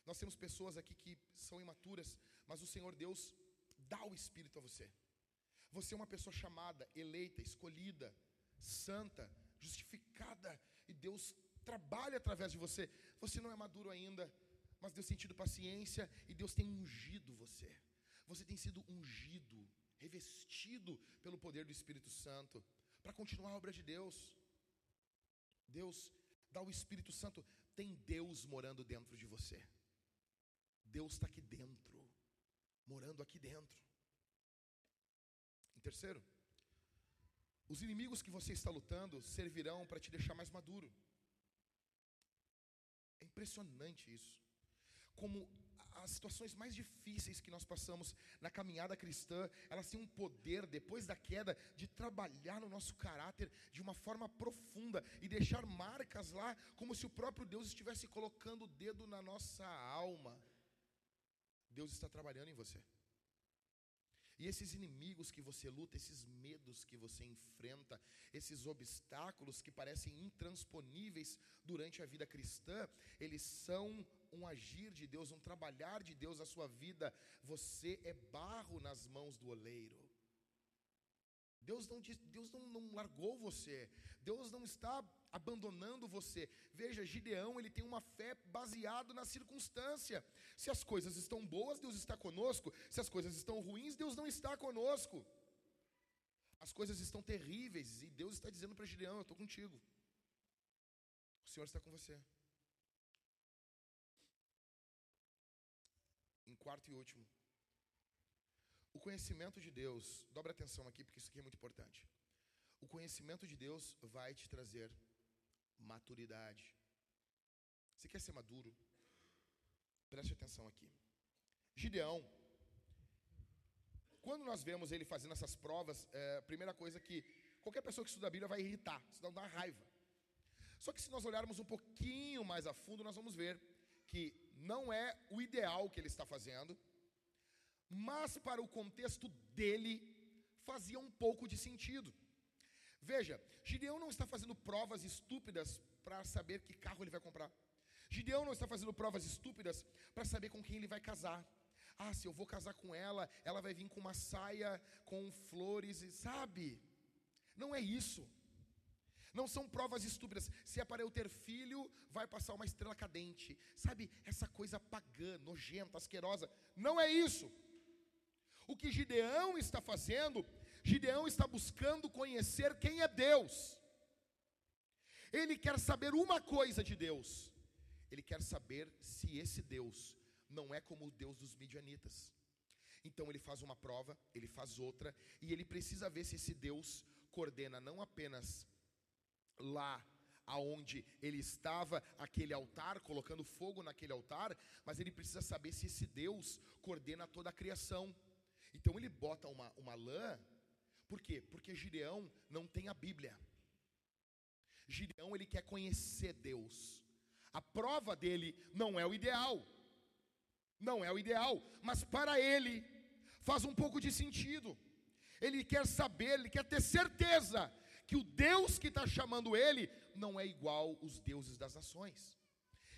Nós temos pessoas aqui que são imaturas, mas o Senhor Deus dá o Espírito a você. Você é uma pessoa chamada, eleita, escolhida, santa, justificada, e Deus trabalha através de você. Você não é maduro ainda, mas Deus tem tido paciência e Deus tem ungido você. Você tem sido ungido, revestido pelo poder do Espírito Santo para continuar a obra de Deus. Deus dá o Espírito Santo, tem Deus morando dentro de você. Deus está aqui dentro, morando aqui dentro. Em terceiro, os inimigos que você está lutando servirão para te deixar mais maduro. É impressionante isso. Como as situações mais difíceis que nós passamos na caminhada cristã, elas têm um poder, depois da queda, de trabalhar no nosso caráter de uma forma profunda e deixar marcas lá, como se o próprio Deus estivesse colocando o dedo na nossa alma. Deus está trabalhando em você. E esses inimigos que você luta, esses medos que você enfrenta, esses obstáculos que parecem intransponíveis durante a vida cristã, eles são um agir de Deus, um trabalhar de Deus na sua vida. Você é barro nas mãos do oleiro. Deus não, Deus não, não largou você. Deus não está abandonando você. Veja, Gideão, ele tem uma fé baseada na circunstância. Se as coisas estão boas, Deus está conosco. Se as coisas estão ruins, Deus não está conosco. As coisas estão terríveis e Deus está dizendo para Gideão: Eu estou contigo. O Senhor está com você. Em quarto e último, o conhecimento de Deus, dobra atenção aqui porque isso aqui é muito importante. O conhecimento de Deus vai te trazer maturidade. Você quer ser maduro? Preste atenção aqui. Gideão, quando nós vemos ele fazendo essas provas, é, primeira coisa que qualquer pessoa que estuda a Bíblia vai irritar, senão dá raiva. Só que se nós olharmos um pouquinho mais a fundo, nós vamos ver que não é o ideal que ele está fazendo, mas para o contexto dele fazia um pouco de sentido. Veja, Gideão não está fazendo provas estúpidas para saber que carro ele vai comprar. Gideão não está fazendo provas estúpidas para saber com quem ele vai casar. Ah, se eu vou casar com ela, ela vai vir com uma saia com flores, sabe? Não é isso. Não são provas estúpidas. Se é para eu ter filho, vai passar uma estrela cadente. Sabe, essa coisa pagã, nojenta, asquerosa. Não é isso. O que Gideão está fazendo Gideão está buscando conhecer quem é Deus. Ele quer saber uma coisa de Deus. Ele quer saber se esse Deus não é como o Deus dos midianitas. Então ele faz uma prova, ele faz outra, e ele precisa ver se esse Deus coordena não apenas lá aonde ele estava, aquele altar, colocando fogo naquele altar, mas ele precisa saber se esse Deus coordena toda a criação. Então ele bota uma, uma lã por quê? Porque Gideão não tem a Bíblia. Gideão ele quer conhecer Deus. A prova dele não é o ideal. Não é o ideal, mas para ele faz um pouco de sentido. Ele quer saber, ele quer ter certeza que o Deus que está chamando ele não é igual os deuses das nações.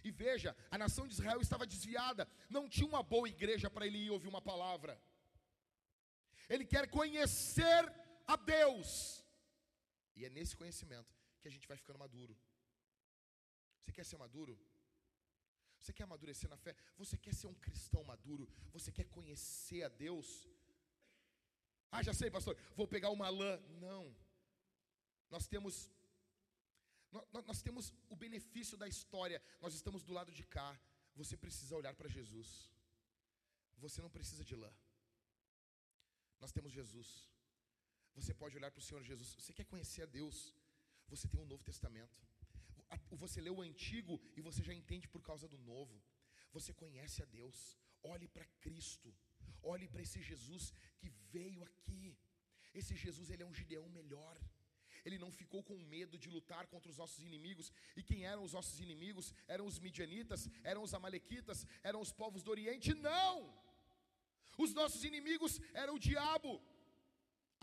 E veja, a nação de Israel estava desviada, não tinha uma boa igreja para ele ir ouvir uma palavra. Ele quer conhecer a Deus. E é nesse conhecimento que a gente vai ficando maduro. Você quer ser maduro? Você quer amadurecer na fé? Você quer ser um cristão maduro? Você quer conhecer a Deus? Ah, já sei, pastor, vou pegar uma lã. Não. Nós temos nós, nós temos o benefício da história. Nós estamos do lado de cá. Você precisa olhar para Jesus. Você não precisa de lã. Nós temos Jesus. Você pode olhar para o Senhor Jesus. Você quer conhecer a Deus? Você tem um Novo Testamento. Você lê o Antigo e você já entende por causa do Novo. Você conhece a Deus. Olhe para Cristo. Olhe para esse Jesus que veio aqui. Esse Jesus, ele é um Gideão melhor. Ele não ficou com medo de lutar contra os nossos inimigos. E quem eram os nossos inimigos? Eram os midianitas, eram os amalequitas, eram os povos do Oriente? Não! Os nossos inimigos eram o diabo,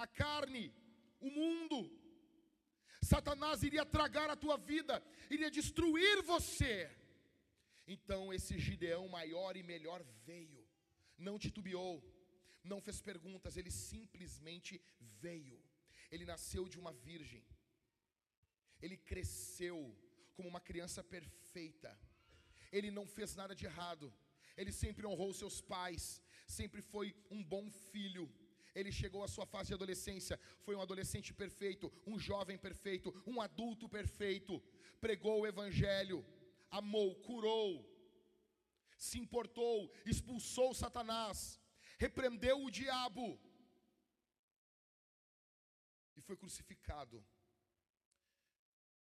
a carne, o mundo. Satanás iria tragar a tua vida, iria destruir você. Então esse Gideão maior e melhor veio, não titubeou, não fez perguntas, ele simplesmente veio. Ele nasceu de uma virgem, ele cresceu como uma criança perfeita, ele não fez nada de errado, ele sempre honrou seus pais, sempre foi um bom filho ele chegou à sua fase de adolescência, foi um adolescente perfeito, um jovem perfeito, um adulto perfeito, pregou o evangelho, amou, curou, se importou, expulsou Satanás, repreendeu o diabo e foi crucificado.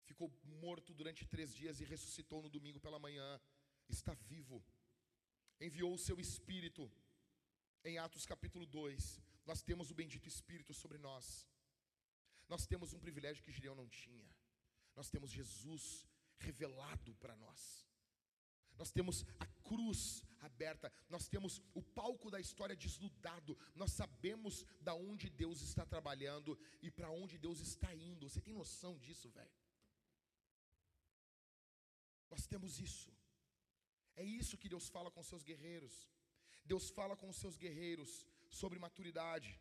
Ficou morto durante três dias e ressuscitou no domingo pela manhã. Está vivo. Enviou o seu espírito em Atos capítulo 2 nós temos o bendito Espírito sobre nós. Nós temos um privilégio que Gideão não tinha. Nós temos Jesus revelado para nós. Nós temos a cruz aberta, nós temos o palco da história desnudado. Nós sabemos da onde Deus está trabalhando e para onde Deus está indo. Você tem noção disso, velho? Nós temos isso. É isso que Deus fala com seus guerreiros. Deus fala com os seus guerreiros sobre maturidade.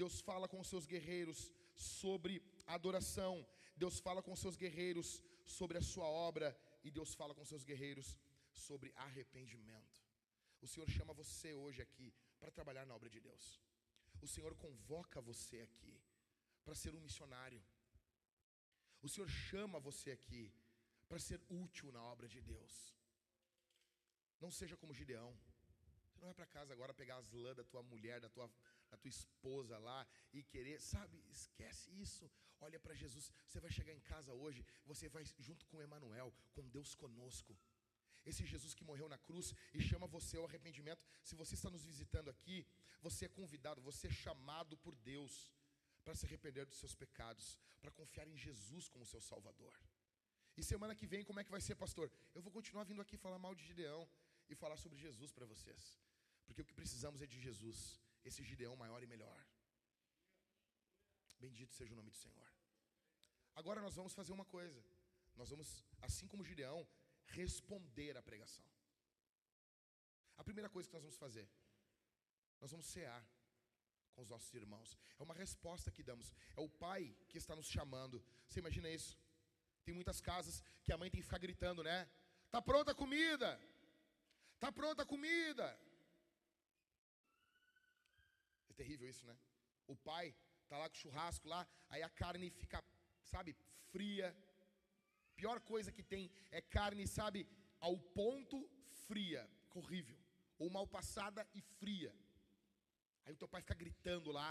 Deus fala com os seus guerreiros sobre adoração. Deus fala com os seus guerreiros sobre a sua obra. E Deus fala com os seus guerreiros sobre arrependimento. O Senhor chama você hoje aqui para trabalhar na obra de Deus. O Senhor convoca você aqui para ser um missionário. O Senhor chama você aqui para ser útil na obra de Deus. Não seja como Gideão. Não vai para casa agora pegar as lãs da tua mulher, da tua, da tua esposa lá e querer, sabe? Esquece isso. Olha para Jesus. Você vai chegar em casa hoje, você vai junto com Emanuel, com Deus conosco. Esse Jesus que morreu na cruz e chama você ao arrependimento. Se você está nos visitando aqui, você é convidado, você é chamado por Deus para se arrepender dos seus pecados, para confiar em Jesus como seu Salvador. E semana que vem, como é que vai ser, pastor? Eu vou continuar vindo aqui falar mal de Gideão e falar sobre Jesus para vocês. Porque o que precisamos é de Jesus, esse Gideão maior e melhor. Bendito seja o nome do Senhor. Agora nós vamos fazer uma coisa. Nós vamos, assim como Gideão, responder à pregação. A primeira coisa que nós vamos fazer, nós vamos cear com os nossos irmãos. É uma resposta que damos. É o pai que está nos chamando. Você imagina isso? Tem muitas casas que a mãe tem que ficar gritando, né? Tá pronta a comida? Tá pronta a comida? Terrível isso, né? O pai tá lá com o churrasco lá, aí a carne fica, sabe, fria. Pior coisa que tem é carne, sabe, ao ponto fria, horrível. Ou mal passada e fria. Aí o teu pai fica gritando lá.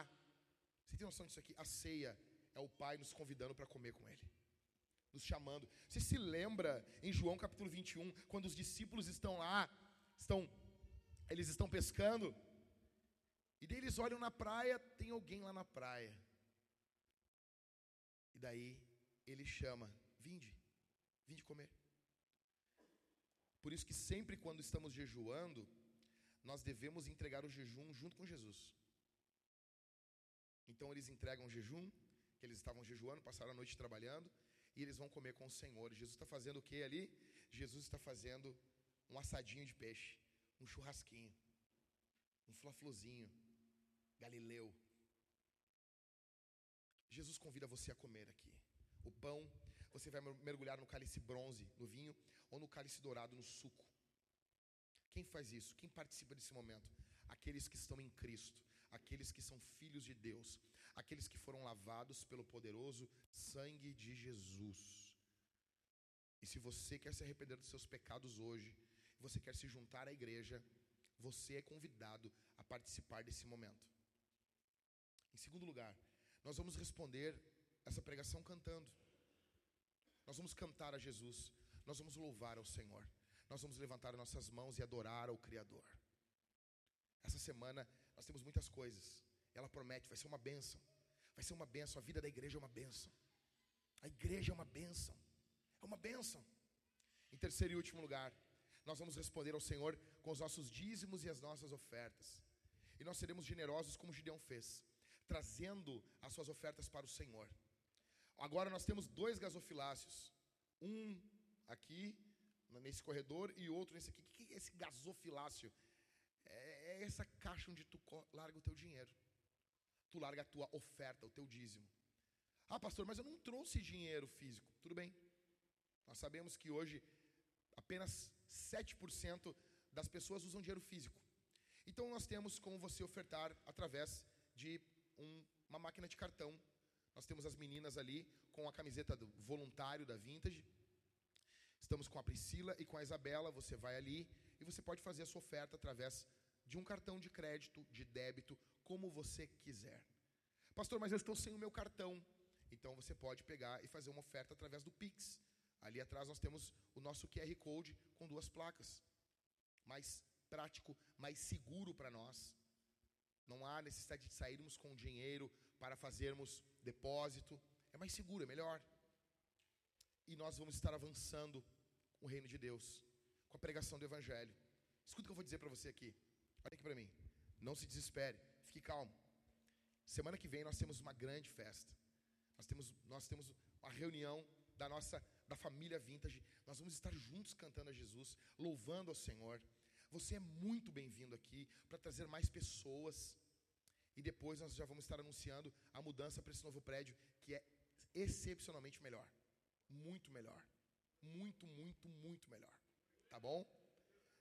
Você tem noção disso aqui? A ceia é o pai nos convidando para comer com ele. Nos chamando. Você se lembra em João capítulo 21, quando os discípulos estão lá, estão eles estão pescando, e daí eles olham na praia, tem alguém lá na praia. E daí ele chama: Vinde, vinde comer. Por isso que sempre quando estamos jejuando, nós devemos entregar o jejum junto com Jesus. Então eles entregam o jejum, que eles estavam jejuando, passaram a noite trabalhando, e eles vão comer com o Senhor. Jesus está fazendo o que ali? Jesus está fazendo um assadinho de peixe, um churrasquinho, um flaflozinho. Galileu. Jesus convida você a comer aqui. O pão, você vai mergulhar no cálice bronze, no vinho. ou no cálice dourado, no suco. Quem faz isso? Quem participa desse momento? Aqueles que estão em Cristo, aqueles que são filhos de Deus, aqueles que foram lavados pelo poderoso sangue de Jesus. E se você quer se arrepender dos seus pecados hoje, você quer se juntar à igreja, você é convidado a participar desse momento. Em segundo lugar, nós vamos responder essa pregação cantando. Nós vamos cantar a Jesus, nós vamos louvar ao Senhor, nós vamos levantar nossas mãos e adorar ao Criador. Essa semana nós temos muitas coisas, ela promete, vai ser uma bênção, vai ser uma bênção, a vida da igreja é uma bênção, a igreja é uma bênção, é uma bênção. Em terceiro e último lugar, nós vamos responder ao Senhor com os nossos dízimos e as nossas ofertas, e nós seremos generosos como Gideão fez, trazendo as suas ofertas para o Senhor. Agora nós temos dois gasofilácios. Um aqui, nesse corredor, e outro nesse aqui. O que é esse gasofilácio? É, é essa caixa onde tu larga o teu dinheiro. Tu larga a tua oferta, o teu dízimo. Ah, pastor, mas eu não trouxe dinheiro físico. Tudo bem. Nós sabemos que hoje apenas 7% das pessoas usam dinheiro físico. Então nós temos como você ofertar através de um, uma máquina de cartão nós temos as meninas ali com a camiseta do voluntário da Vintage. Estamos com a Priscila e com a Isabela. Você vai ali e você pode fazer a sua oferta através de um cartão de crédito, de débito, como você quiser. Pastor, mas eu estou sem o meu cartão. Então você pode pegar e fazer uma oferta através do Pix. Ali atrás nós temos o nosso QR Code com duas placas. Mais prático, mais seguro para nós. Não há necessidade de sairmos com dinheiro para fazermos depósito. É mais seguro, é melhor. E nós vamos estar avançando com o reino de Deus, com a pregação do Evangelho. Escuta o que eu vou dizer para você aqui. Olha aqui para mim. Não se desespere, fique calmo. Semana que vem nós temos uma grande festa. Nós temos, nós temos a reunião da nossa da família Vintage. Nós vamos estar juntos cantando a Jesus, louvando ao Senhor. Você é muito bem-vindo aqui para trazer mais pessoas. E depois nós já vamos estar anunciando a mudança para esse novo prédio, que é excepcionalmente melhor. Muito melhor. Muito, muito, muito melhor. Tá bom?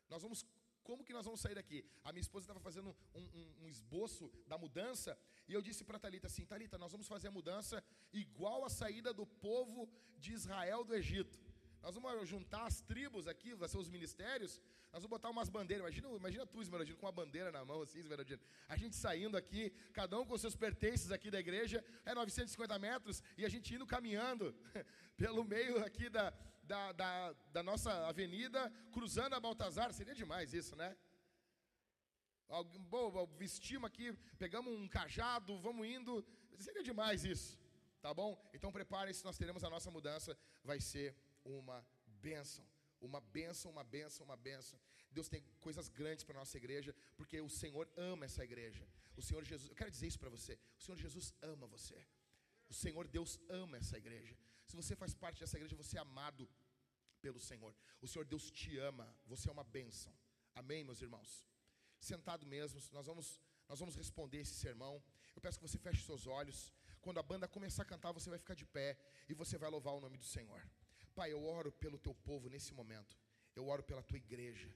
Nós vamos. Como que nós vamos sair daqui? A minha esposa estava fazendo um, um, um, esboço da mudança e eu disse para Talita assim: Talita, nós vamos fazer a mudança igual a saída do povo de Israel do Egito. Nós vamos juntar as tribos aqui, vai ser os ministérios, nós vamos botar umas bandeiras. Imagina, imagina tu, Esmeraldino, com uma bandeira na mão, assim, Esmeraldino. A gente saindo aqui, cada um com seus pertences aqui da igreja, é 950 metros, e a gente indo caminhando pelo meio aqui da, da, da, da nossa avenida, cruzando a Baltazar. Seria demais isso, né? Bom, vestimos aqui, pegamos um cajado, vamos indo. Seria demais isso, tá bom? Então preparem-se, nós teremos a nossa mudança, vai ser uma bênção. Uma bênção, uma bênção, uma bênção. Deus tem coisas grandes para nossa igreja, porque o Senhor ama essa igreja. O Senhor Jesus, eu quero dizer isso para você. O Senhor Jesus ama você. O Senhor Deus ama essa igreja. Se você faz parte dessa igreja, você é amado pelo Senhor. O Senhor Deus te ama. Você é uma bênção. Amém, meus irmãos? Sentado mesmo, nós vamos, nós vamos responder esse sermão. Eu peço que você feche seus olhos. Quando a banda começar a cantar, você vai ficar de pé e você vai louvar o nome do Senhor. Pai, eu oro pelo teu povo nesse momento. Eu oro pela tua igreja.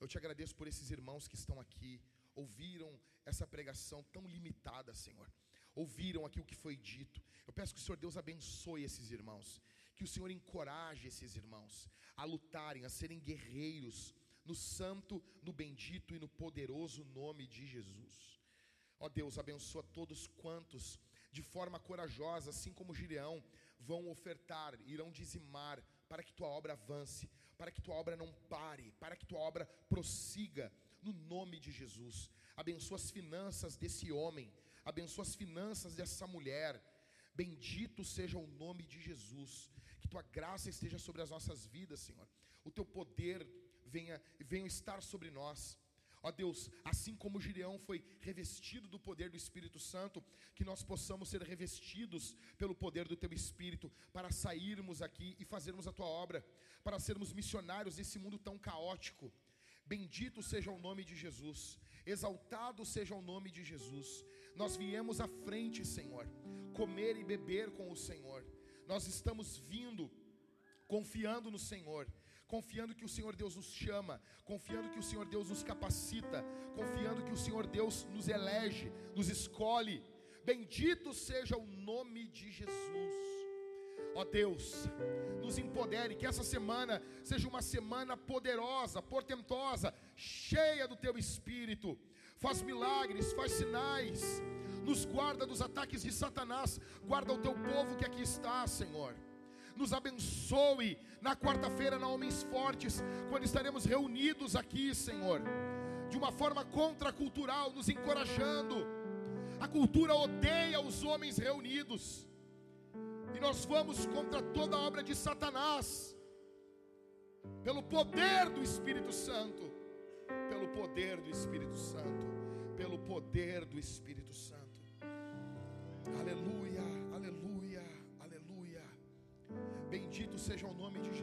Eu te agradeço por esses irmãos que estão aqui, ouviram essa pregação tão limitada, Senhor. Ouviram aqui o que foi dito. Eu peço que o Senhor Deus abençoe esses irmãos, que o Senhor encoraje esses irmãos a lutarem, a serem guerreiros no santo, no bendito e no poderoso nome de Jesus. Ó Deus, abençoa todos quantos de forma corajosa, assim como Gideão, vão ofertar, irão dizimar, para que tua obra avance, para que tua obra não pare, para que tua obra prossiga, no nome de Jesus. Abençoa as finanças desse homem, abençoa as finanças dessa mulher. Bendito seja o nome de Jesus. Que tua graça esteja sobre as nossas vidas, Senhor. O teu poder venha, venha estar sobre nós. Ó Deus, assim como Gideão foi revestido do poder do Espírito Santo, que nós possamos ser revestidos pelo poder do Teu Espírito para sairmos aqui e fazermos a Tua obra, para sermos missionários nesse mundo tão caótico. Bendito seja o nome de Jesus, exaltado seja o nome de Jesus. Nós viemos à frente, Senhor, comer e beber com o Senhor. Nós estamos vindo confiando no Senhor confiando que o Senhor Deus nos chama, confiando que o Senhor Deus nos capacita, confiando que o Senhor Deus nos elege, nos escolhe. Bendito seja o nome de Jesus. Ó Deus, nos empodere, que essa semana seja uma semana poderosa, portentosa, cheia do teu espírito. Faz milagres, faz sinais, nos guarda dos ataques de Satanás, guarda o teu povo que aqui está, Senhor. Nos abençoe na quarta-feira na Homens Fortes, quando estaremos reunidos aqui, Senhor, de uma forma contracultural, nos encorajando. A cultura odeia os homens reunidos. E nós vamos contra toda obra de Satanás, pelo poder do Espírito Santo, pelo poder do Espírito Santo, pelo poder do Espírito Santo. Aleluia, aleluia. Bendito seja o nome de Jesus.